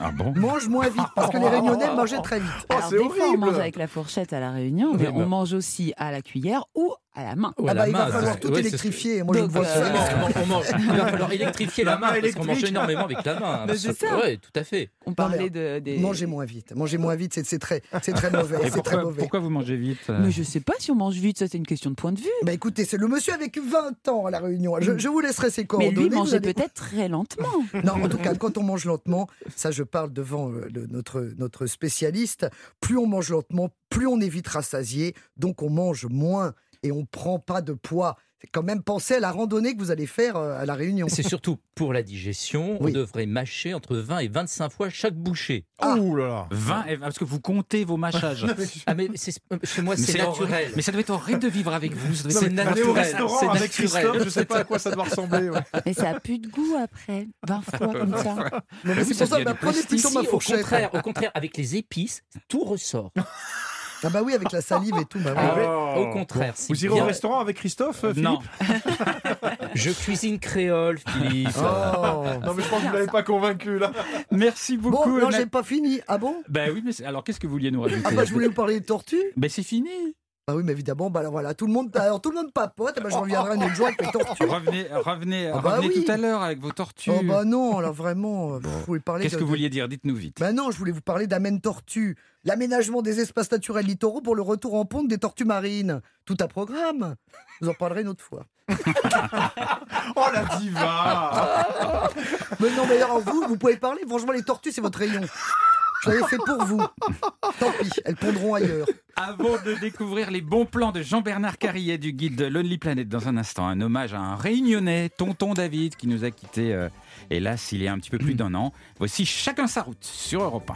Ah bon mange moins vite, parce que les Réunionnais mangeaient très vite. Oh, Alors c'est des fois, on mange avec la fourchette à la Réunion, mais Oui, on bah. mange aussi à la cuillère ou à la main. Ah bah, il va falloir tout ouais, électrifier. Moi, je le Donc, vois euh, faire. On- on mange- il va falloir électrifier la main, parce qu'on mange énormément avec la main. Mais c'est ça. Oui, tout à fait. On parlait de, des... Mangez moins vite. Mangez moins vite, c'est très, c'est très mauvais. C'est très pourquoi, mauvais. pourquoi vous mangez vite euh Mais je sais pas si on mange vite, ça c'est une question de point de vue. Bah écoutez, c'est le monsieur a vécu 20 ans à la Réunion. Je, je vous laisserai ses Mais coordonnées. lui vous mangeait allez- peut-être très lentement. Non, en tout cas, quand on mange lentement, ça je parle devant euh, le- notre, notre spécialiste, plus on mange lentement, plus on est vite rassasié, donc on mange moins et on prend pas de poids. quand même penser à la randonnée que vous allez faire euh, à la Réunion. C'est surtout pour la digestion. Oui. On devrait mâcher entre 20 et 25 fois chaque bouchée. Ah. Ouh là là 20, et- parce que vous comptez vos mâchages. Ah mais c'est- chez moi c'est naturel. Mais ça doit être horrible de vivre avec vous. ça C'est Aller au naturel. restaurant c'est avec naturel. Christophe, je sais pas à quoi ça doit ressembler. ouais. Mais ça a plus de goût après, 20 fois comme ça. Non, mais oui, c'est ça pour ça, devient bah, prenez plutôt ma au fourchette. contraire, au contraire, avec les épices, tout ressort. Ah bah oui, avec la salive et tout. Bah oui. Ah, Oh. Au contraire, Vous irez au restaurant avec Christophe, euh, Philippe Non, Je cuisine créole, Philippe. Oh. Non, mais je pense que vous l'avez pas convaincu là. merci Bon, beaucoup. non, j'ai pas fini. Ah bon? Ben oui, mais alors qu'est-ce que vous vouliez nous rajouter Ah bah je voulais vous parler des tortues. Ben c'est fini. Ah oui, mais évidemment, bah alors voilà, tout le monde, alors tout le monde papote. Ah bah je reviendrai un autre jour avec les tortues. Revenez, revenez, Ah bah revenez oui. tout à l'heure avec vos tortues. Oh bah non, alors vraiment, euh, pff, vous voulez parler Qu'est-ce de- que vous vouliez dire? Dites-nous vite. Bah non, je voulais vous parler d'Amen Tortue, l'aménagement des espaces naturels littoraux pour le retour en ponte des tortues marines. Tout un programme. Vous en parlerai une autre fois. Oh la diva Mais non, mais alors vous, vous pouvez parler. Franchement, les tortues, c'est votre rayon. Je l'avais fait pour vous. Tant pis, elles pondront ailleurs. Avant de découvrir les bons plans de Jean-Bernard Carrier du guide de Lonely Planet dans un instant, un hommage à un réunionnais, Tonton David, qui nous a quittés, euh, hélas, il y a un petit peu plus d'un an. Voici Chacun sa route sur Europe 1.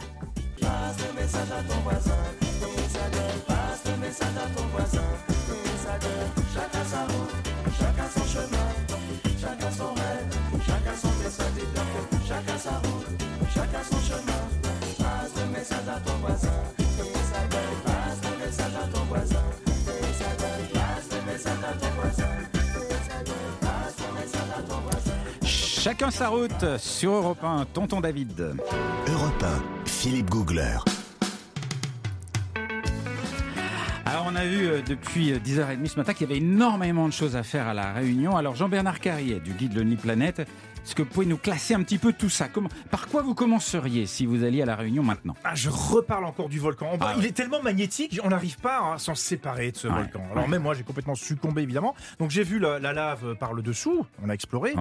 Chacun sa route sur Europe 1, Tonton David. Europe 1, Philippe Googler. Alors on a vu euh, depuis euh, 10h30 ce matin qu'il y avait énormément de choses à faire à la Réunion. Alors Jean-Bernard Carrier du guide Lonely Planet, est-ce que vous pouvez nous classer un petit peu tout ça Comment, Par quoi vous commenceriez si vous alliez à la Réunion maintenant Ah, je reparle encore du volcan. Ah il ouais. est tellement magnétique, on n'arrive pas à s'en séparer de ce Ouais, volcan. Alors ouais. même moi, j'ai complètement succombé évidemment. Donc j'ai vu la, la lave par le dessous, on a exploré.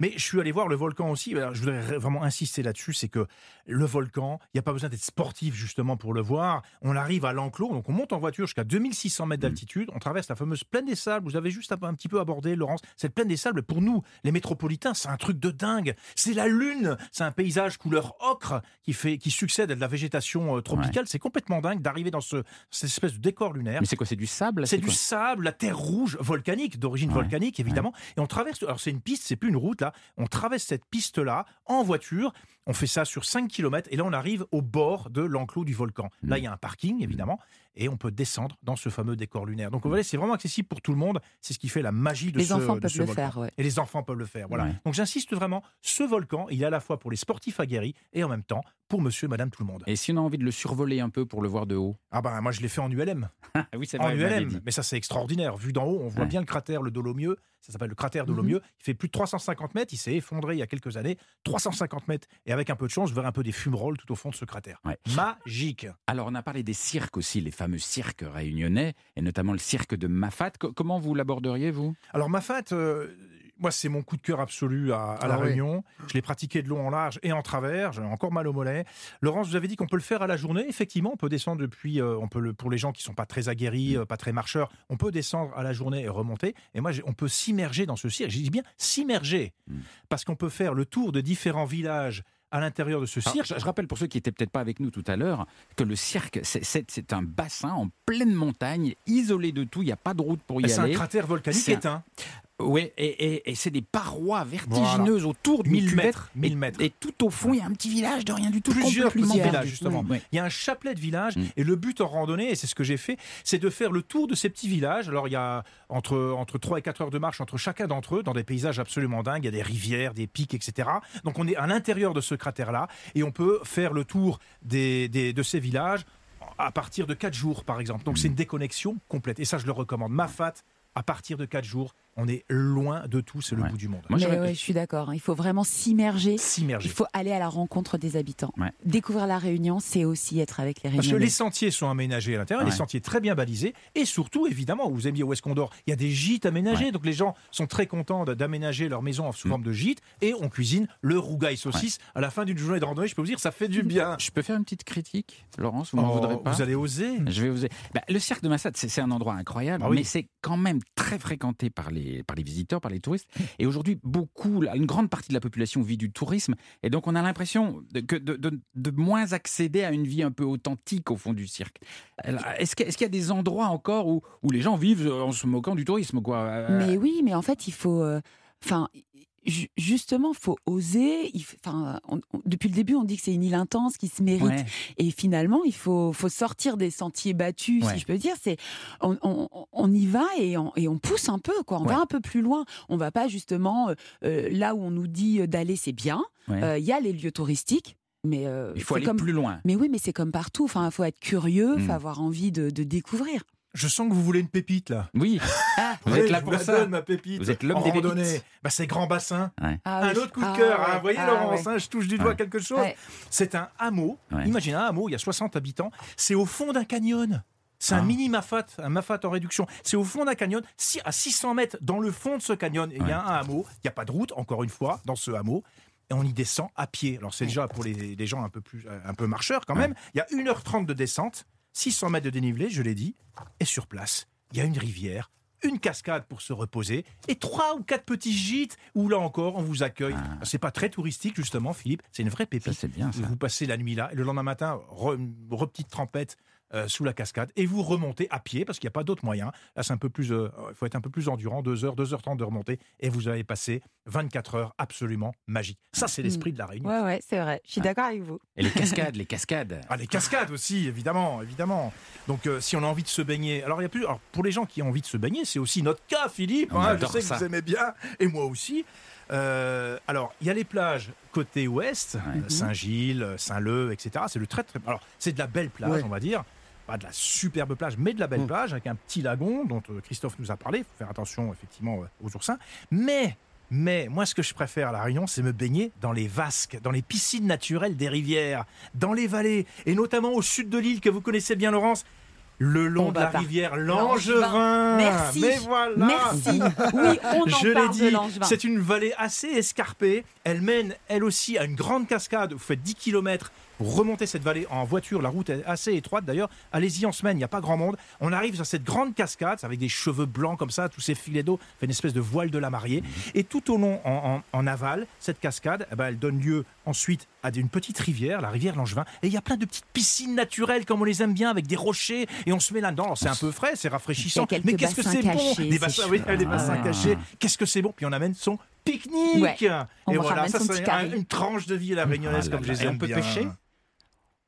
Mais je suis allé voir le volcan aussi. Alors, je voudrais vraiment insister là-dessus, c'est que le volcan, il n'y a pas besoin d'être sportif justement pour le voir. On arrive à l'enclos, donc on monte en voiture jusqu'à 2600 Mm. mètres d'altitude. On traverse la fameuse plaine des sables. Vous avez juste un, un petit peu abordé, Laurence. Cette plaine des sables, pour nous, les métropolitains, c'est un truc de dingue. C'est la lune. C'est un paysage couleur ocre qui fait, qui succède à de la végétation euh, tropicale. C'est complètement dingue d'arriver dans ce, cette espèce de décor lunaire. Mais c'est quoi C'est du sable là, C'est du sable, la terre rouge, volcanique, d'origine Ouais, volcanique évidemment. Et on traverse, alors c'est une piste, c'est plus une route là, on traverse cette piste-là en voiture. On fait ça sur 5 km et là on arrive au bord de l'enclos du volcan. Là Mm. il y a un parking évidemment et on peut descendre dans ce fameux décor lunaire. Donc vous voyez, c'est vraiment accessible pour tout le monde. C'est ce qui fait la magie de Les ce, enfants de peuvent ce le volcan. faire, ouais. Et les enfants peuvent le faire. Voilà. Ouais. Donc j'insiste vraiment, ce volcan, il est à la fois pour les sportifs aguerris et en même temps pour monsieur et madame tout le monde. Et si on a envie de le survoler un peu pour le voir de haut? Ah ben moi je l'ai fait en ULM. Ah oui, c'est En ULM, mais ça c'est extraordinaire. Vu d'en haut, on voit Ouais. bien le cratère, le Dolomieu. Ça s'appelle le cratère Dolomieux. Il fait plus de 350 mètres. Il s'est effondré il y a quelques années. 350 mètres. Et avec un peu de chance, je verrai un peu des fumerolles tout au fond de ce cratère. Ouais. Magique. Alors on a parlé des cirques aussi, les fameux cirques réunionnais, et notamment le cirque de Mafat. Co- comment vous l'aborderiez, vous? Alors Mafat, euh, moi c'est mon coup de cœur absolu à, à La Ah ouais. Réunion. Je l'ai pratiqué de long en large et en travers. J'ai encore mal au mollet. Laurence, vous avez dit qu'on peut le faire à la journée. Effectivement, on peut descendre depuis. euh, on peut le, pour les gens qui sont pas très aguerris, euh, pas très marcheurs, on peut descendre à la journée et remonter. Et moi, on peut s'immerger dans ce cirque. J'ai dit bien s'immerger, Mm. parce qu'on peut faire le tour de différents villages à l'intérieur de ce Alors, cirque. je, je rappelle pour ceux qui étaient peut-être pas avec nous tout à l'heure que le cirque, c'est- un bassin en pleine montagne, isolé de tout, il n'y a pas de route pour y Et C'est un aller. cratère volcanique un- éteint. Oui, et, et- et c'est des parois vertigineuses autour de 1000 cuvette. mètres, 1000 et, mètres. et tout au fond, il y a un petit village de rien du tout. Plusieurs petits villages, justement. Oui. Il y a un chapelet de villages Mm. et le but en randonnée, et c'est ce que j'ai fait, c'est de faire le tour de ces petits villages. Alors il y a entre, entre 3 et 4 heures de marche entre chacun d'entre eux, dans des paysages absolument dingues. Il y a des rivières, des pics, etc. Donc on est à l'intérieur de ce cratère-là et on peut faire le tour des, des- de ces villages à partir de 4 jours, par exemple. Donc c'est une déconnexion complète. Et ça, je le recommande. Mafat, à partir de 4 jours, on est loin de tout, c'est le Ouais. bout du monde. Moi, Mais j'aurais- ouais, je suis d'accord. hein. Il faut vraiment s'immerger. S'immerger. Il faut aller à la rencontre des habitants. Ouais. Découvrir la Réunion, c'est aussi être avec les Parce que les sentiers sont aménagés à l'intérieur, Ouais. des sentiers très bien balisés, et surtout, évidemment, vous aimez où est-ce qu'on dort Il y a des gîtes aménagés, Ouais. donc les gens sont très contents d'aménager leur maison sous Mm. forme de gîte, et on cuisine le rougail saucisse à la fin d'une journée de randonnée. Je peux vous dire, ça fait du bien. Je peux faire une petite critique, Laurence Vous m'en Oh, voudrez pas vous allez oser Je vais oser. Bah, le cirque de Massad, c'est c'est un endroit incroyable, Ah oui. mais c'est quand même très fréquenté par les, par les visiteurs, par les touristes. Et aujourd'hui, beaucoup, une grande partie de la population vit du tourisme. Et donc, on a l'impression de, de, moins accéder à une vie un peu authentique au fond du cirque. Est-ce qu'il y a des endroits encore où, où les gens vivent en se moquant du tourisme quoi? Euh, Mais oui, mais en fait, il faut. euh, Enfin. Justement, faut oser. il Enfin, on- on- depuis le début, on dit que c'est une île intense qui se mérite. ouais. Et finalement, il faut, faut sortir des sentiers battus, Ouais. si je peux dire. C'est, on, y va et on, et pousse un peu, quoi. On Ouais. va un peu plus loin. On va pas justement euh, euh, là où on nous dit d'aller, c'est bien. Euh, Il y a les lieux touristiques, mais euh, Il faut aller comme. plus loin. Mais oui, mais c'est comme partout. Enfin, il faut être curieux, il faut avoir envie de, de découvrir. Je sens que vous voulez une pépite là. Oui, vous Oui, êtes là pour vous la ça. donne, ma pépite. Vous êtes l'homme des pépites. Bah, c'est Grand Bassin. Ah un oui. autre coup de Ah cœur. ouais. hein. Vous voyez, Ah Laurence, ouais. hein, je touche du doigt Ouais. quelque chose. Ouais. C'est un hameau. Ouais. Imaginez un hameau, il y a 60 habitants. C'est au fond d'un canyon. C'est Ah. un mini mafat, un mafat en réduction. C'est au fond d'un canyon, si- à 600 mètres dans le fond de ce canyon. Il y a un hameau. Il n'y a pas de route, encore une fois, dans ce hameau. Et on y descend à pied. Alors c'est déjà pour les, les gens un peu plus, euh, un peu marcheurs quand même. Il y a 1h30 de descente, 600 mètres de dénivelé, je l'ai dit. Et sur place, il y a une rivière, une cascade pour se reposer et trois ou quatre petits gîtes où là encore on vous accueille. C'est pas très touristique justement, Philippe. C'est une vraie Ah. Pépite. c'est bien, ça. Vous passez la nuit là et le lendemain matin, re, re- petite trempette. Euh, sous la cascade et vous remontez à pied parce qu'il n'y a pas d'autre moyen. Là, c'est un peu plus, euh, il faut être un peu plus endurant, 2 heures, 2h30 de remontée et vous avez passé 24 heures absolument magiques. Ça, c'est l'esprit de la Réunion. Ouais, ouais, c'est vrai. Je suis d'accord avec vous. Et les cascades, les cascades. Ah, les cascades aussi, évidemment, évidemment. Donc, euh, si on a envie de se baigner, alors il y a plus. Alors, pour les gens qui ont envie de se baigner, c'est aussi notre cas, Philippe. Hein, je sais que vous aimez bien, et moi aussi. Euh, alors, il y a les plages côté ouest, Ouais. Saint-Gilles, Saint-Leu, etc. C'est le très très. Alors, c'est de la belle plage, Ouais. on va dire. Pas de la superbe plage, mais de la belle Mm. plage avec un petit lagon dont euh, Christophe nous a parlé. Il faut faire attention effectivement euh, aux oursins. Mais, mais moi, ce que je préfère à la Réunion, c'est me baigner dans les vasques, dans les piscines naturelles des rivières, dans les vallées, et notamment au sud de l'île que vous connaissez bien, Laurence. Le long On de la pas. rivière Langevin. Merci. Mais voilà. Merci. Oui, on en Je l'ai parle de dit, Langevin. c'est une vallée assez escarpée. Elle mène, elle aussi, à une grande cascade. Vous faites 10 km pour remonter cette vallée en voiture. La route est assez étroite d'ailleurs. Allez-y en semaine, il n'y a pas grand monde. On arrive sur cette grande cascade avec des cheveux blancs comme ça, tous ces filets d'eau, fait une espèce de voile de la mariée. Et tout au long, en, en- en aval, cette cascade, eh ben, elle donne lieu ensuite à une petite rivière, la rivière Langevin. Et il y a plein de petites piscines naturelles comme on les aime bien, avec des rochers. Et on se met là-dedans. C'est un peu frais, c'est rafraîchissant. Mais qu'est-ce que c'est bon? Des bassins, chouette. oui, des bassins Ah. cachés. Qu'est-ce que c'est bon? Puis on amène son pique-nique. Ouais. Et voilà, ça c'est un- une tranche de vie à la réunionnaise Ah là comme je là. les Et on aime peut pêcher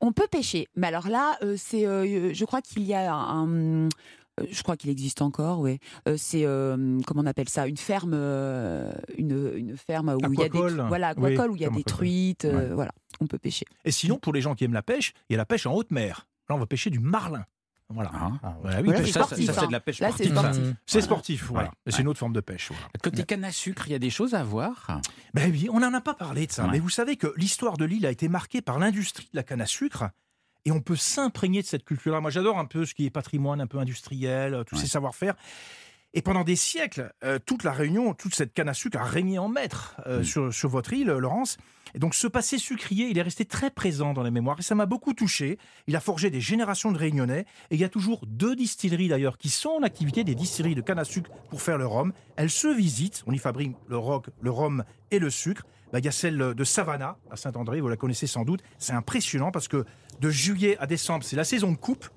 On peut pêcher, mais alors là, euh, c'est, euh, je crois qu'il y a un, euh, je crois qu'il existe encore. Euh, c'est euh, comment on appelle ça, une ferme, euh, une, une ferme où il y a des, Aquacole. voilà, Oui, aquacole, où il y a des truites, euh, Ouais. voilà, on peut pêcher. Et sinon, pour les gens qui aiment la pêche, il y a la pêche en haute mer. Là, on va pêcher du marlin. Voilà. Ah, voilà, oui, pêche- ça, c'est hein. de la pêche Là, c'est sportive, sportif. c'est sportif, voilà. Ouais. C'est une autre forme de pêche. voilà. Côté canne à sucre, il y a des choses à voir. Ben oui, on n'en a pas parlé de ça. Ouais. Mais vous savez que l'histoire de l'île a été marquée par l'industrie de la canne à sucre. Et on peut s'imprégner de cette culture-là. Moi, j'adore un peu ce qui est patrimoine un peu industriel, euh, tous Ouais. ces savoir-faire. Et pendant des siècles, euh, toute la Réunion, toute cette canne à sucre a régné en maître euh, sur, sur votre île, Laurence. Et donc, ce passé sucrier, il est resté très présent dans les mémoires. Et ça m'a beaucoup touché. Il a forgé des générations de Réunionnais. Et il y a toujours deux distilleries, d'ailleurs, qui sont en activité, des distilleries de canne à sucre pour faire le rhum. Elles se visitent. On y fabrique le, rock, le rhum et le sucre. Bah, il y a celle de Savannah, à Saint-André, vous la connaissez sans doute. C'est impressionnant parce que de juillet à décembre, c'est la saison de coupe.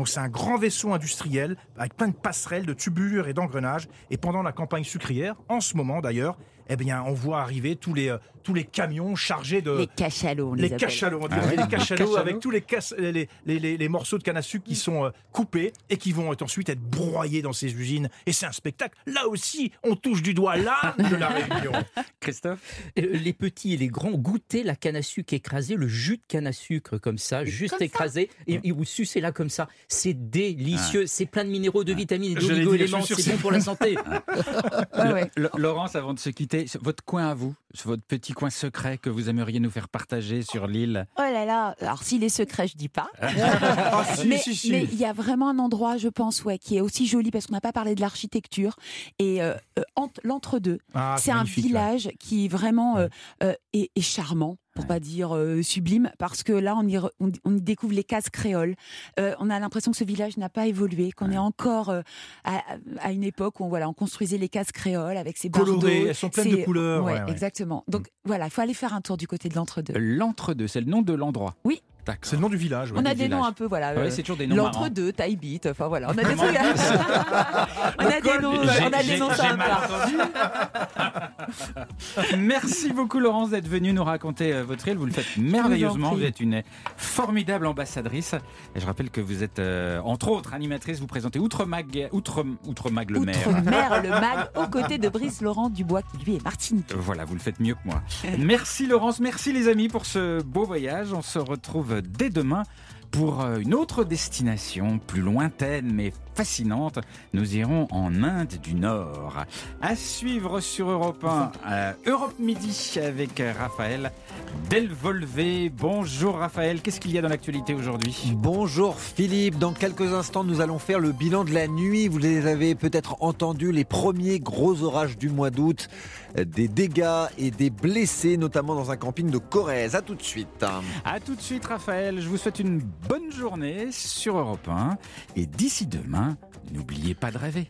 Donc c'est un grand vaisseau industriel avec plein de passerelles, de tubulures et d'engrenages. Et pendant la campagne sucrière, en ce moment d'ailleurs, eh bien, on voit arriver tous les, euh, tous les camions chargés de... les cachalots, on les, les cachalots, on dit, Ah ouais les cachalots avec tous les, cas- les, les, les- les morceaux de canne à sucre qui sont euh, coupés et qui vont être ensuite être broyés dans ces usines. Et c'est un spectacle. Là aussi, on touche du doigt l'âme de la Réunion. Christophe Euh, Les petits et les grands goûtez la canne à sucre écrasée, le jus de canne à sucre comme ça, juste comme ça. écrasé, et, et vous sucez là comme ça. C'est délicieux, c'est plein de minéraux, de vitamines d'oligo-éléments, c'est bon pour la santé. Ouais. Laurence, avant de se quitter, votre coin à vous, votre petit coin secret que vous aimeriez nous faire partager sur l'île. Oh là là, alors s'il est secret, je dis pas. Ah, si, mais si, si. mais il y a vraiment un endroit, je pense, ouais, qui est aussi joli parce qu'on n'a pas parlé de l'architecture et euh, euh, entre- l'entre-deux. Ah, c'est un ouais. village qui vraiment euh, euh, est, est charmant. Pour pas dire euh, sublime, parce que là, on y, re- on, on y découvre les cases créoles. Euh, on a l'impression que ce village n'a pas évolué, qu'on est encore euh, à, à une époque où on, voilà, on construisait les cases créoles avec ses. Colorées, elles sont pleines de couleurs, Ouais, ouais, ouais. exactement. Donc voilà, il faut aller faire un tour du côté de l'entre-deux. L'entre-deux, c'est le nom de l'endroit. Oui. D'accord. C'est le nom du village. ouais. On a des noms un peu, voilà. Ouais, euh, c'est toujours des noms. L'entre-deux, taille bite, enfin voilà, on a des trucs. on a des noms, on a des noms sympas. Merci beaucoup Laurence d'être venue nous raconter euh, votre île. Vous le faites merveilleusement. Vous êtes une formidable ambassadrice. Et je rappelle que vous êtes euh, entre autres animatrice. Vous présentez Outre Mag, Outre, Outre Mag le maire. Outre-mer, le mag, aux côtés de Brice Laurent Dubois, qui lui est Martinique. Voilà, vous le faites mieux que moi. Merci Laurence, merci les amis pour ce beau voyage. On se retrouve dès demain pour euh, une autre destination plus lointaine mais fascinante. Nous irons en Inde du Nord. À suivre sur Europe 1, euh, Europe Midi avec euh, Raphaël Delvolvé. Bonjour Raphaël, qu'est-ce qu'il y a dans l'actualité aujourd'hui? Bonjour Philippe, dans quelques instants nous allons faire le bilan de la nuit. Vous les avez peut-être entendus, les premiers gros orages du mois d'août, des dégâts et des blessés, notamment dans un camping de Corrèze. A tout de suite. A tout de suite Raphaël, je vous souhaite une bonne journée sur Europe 1 et d'ici demain, n'oubliez pas de rêver.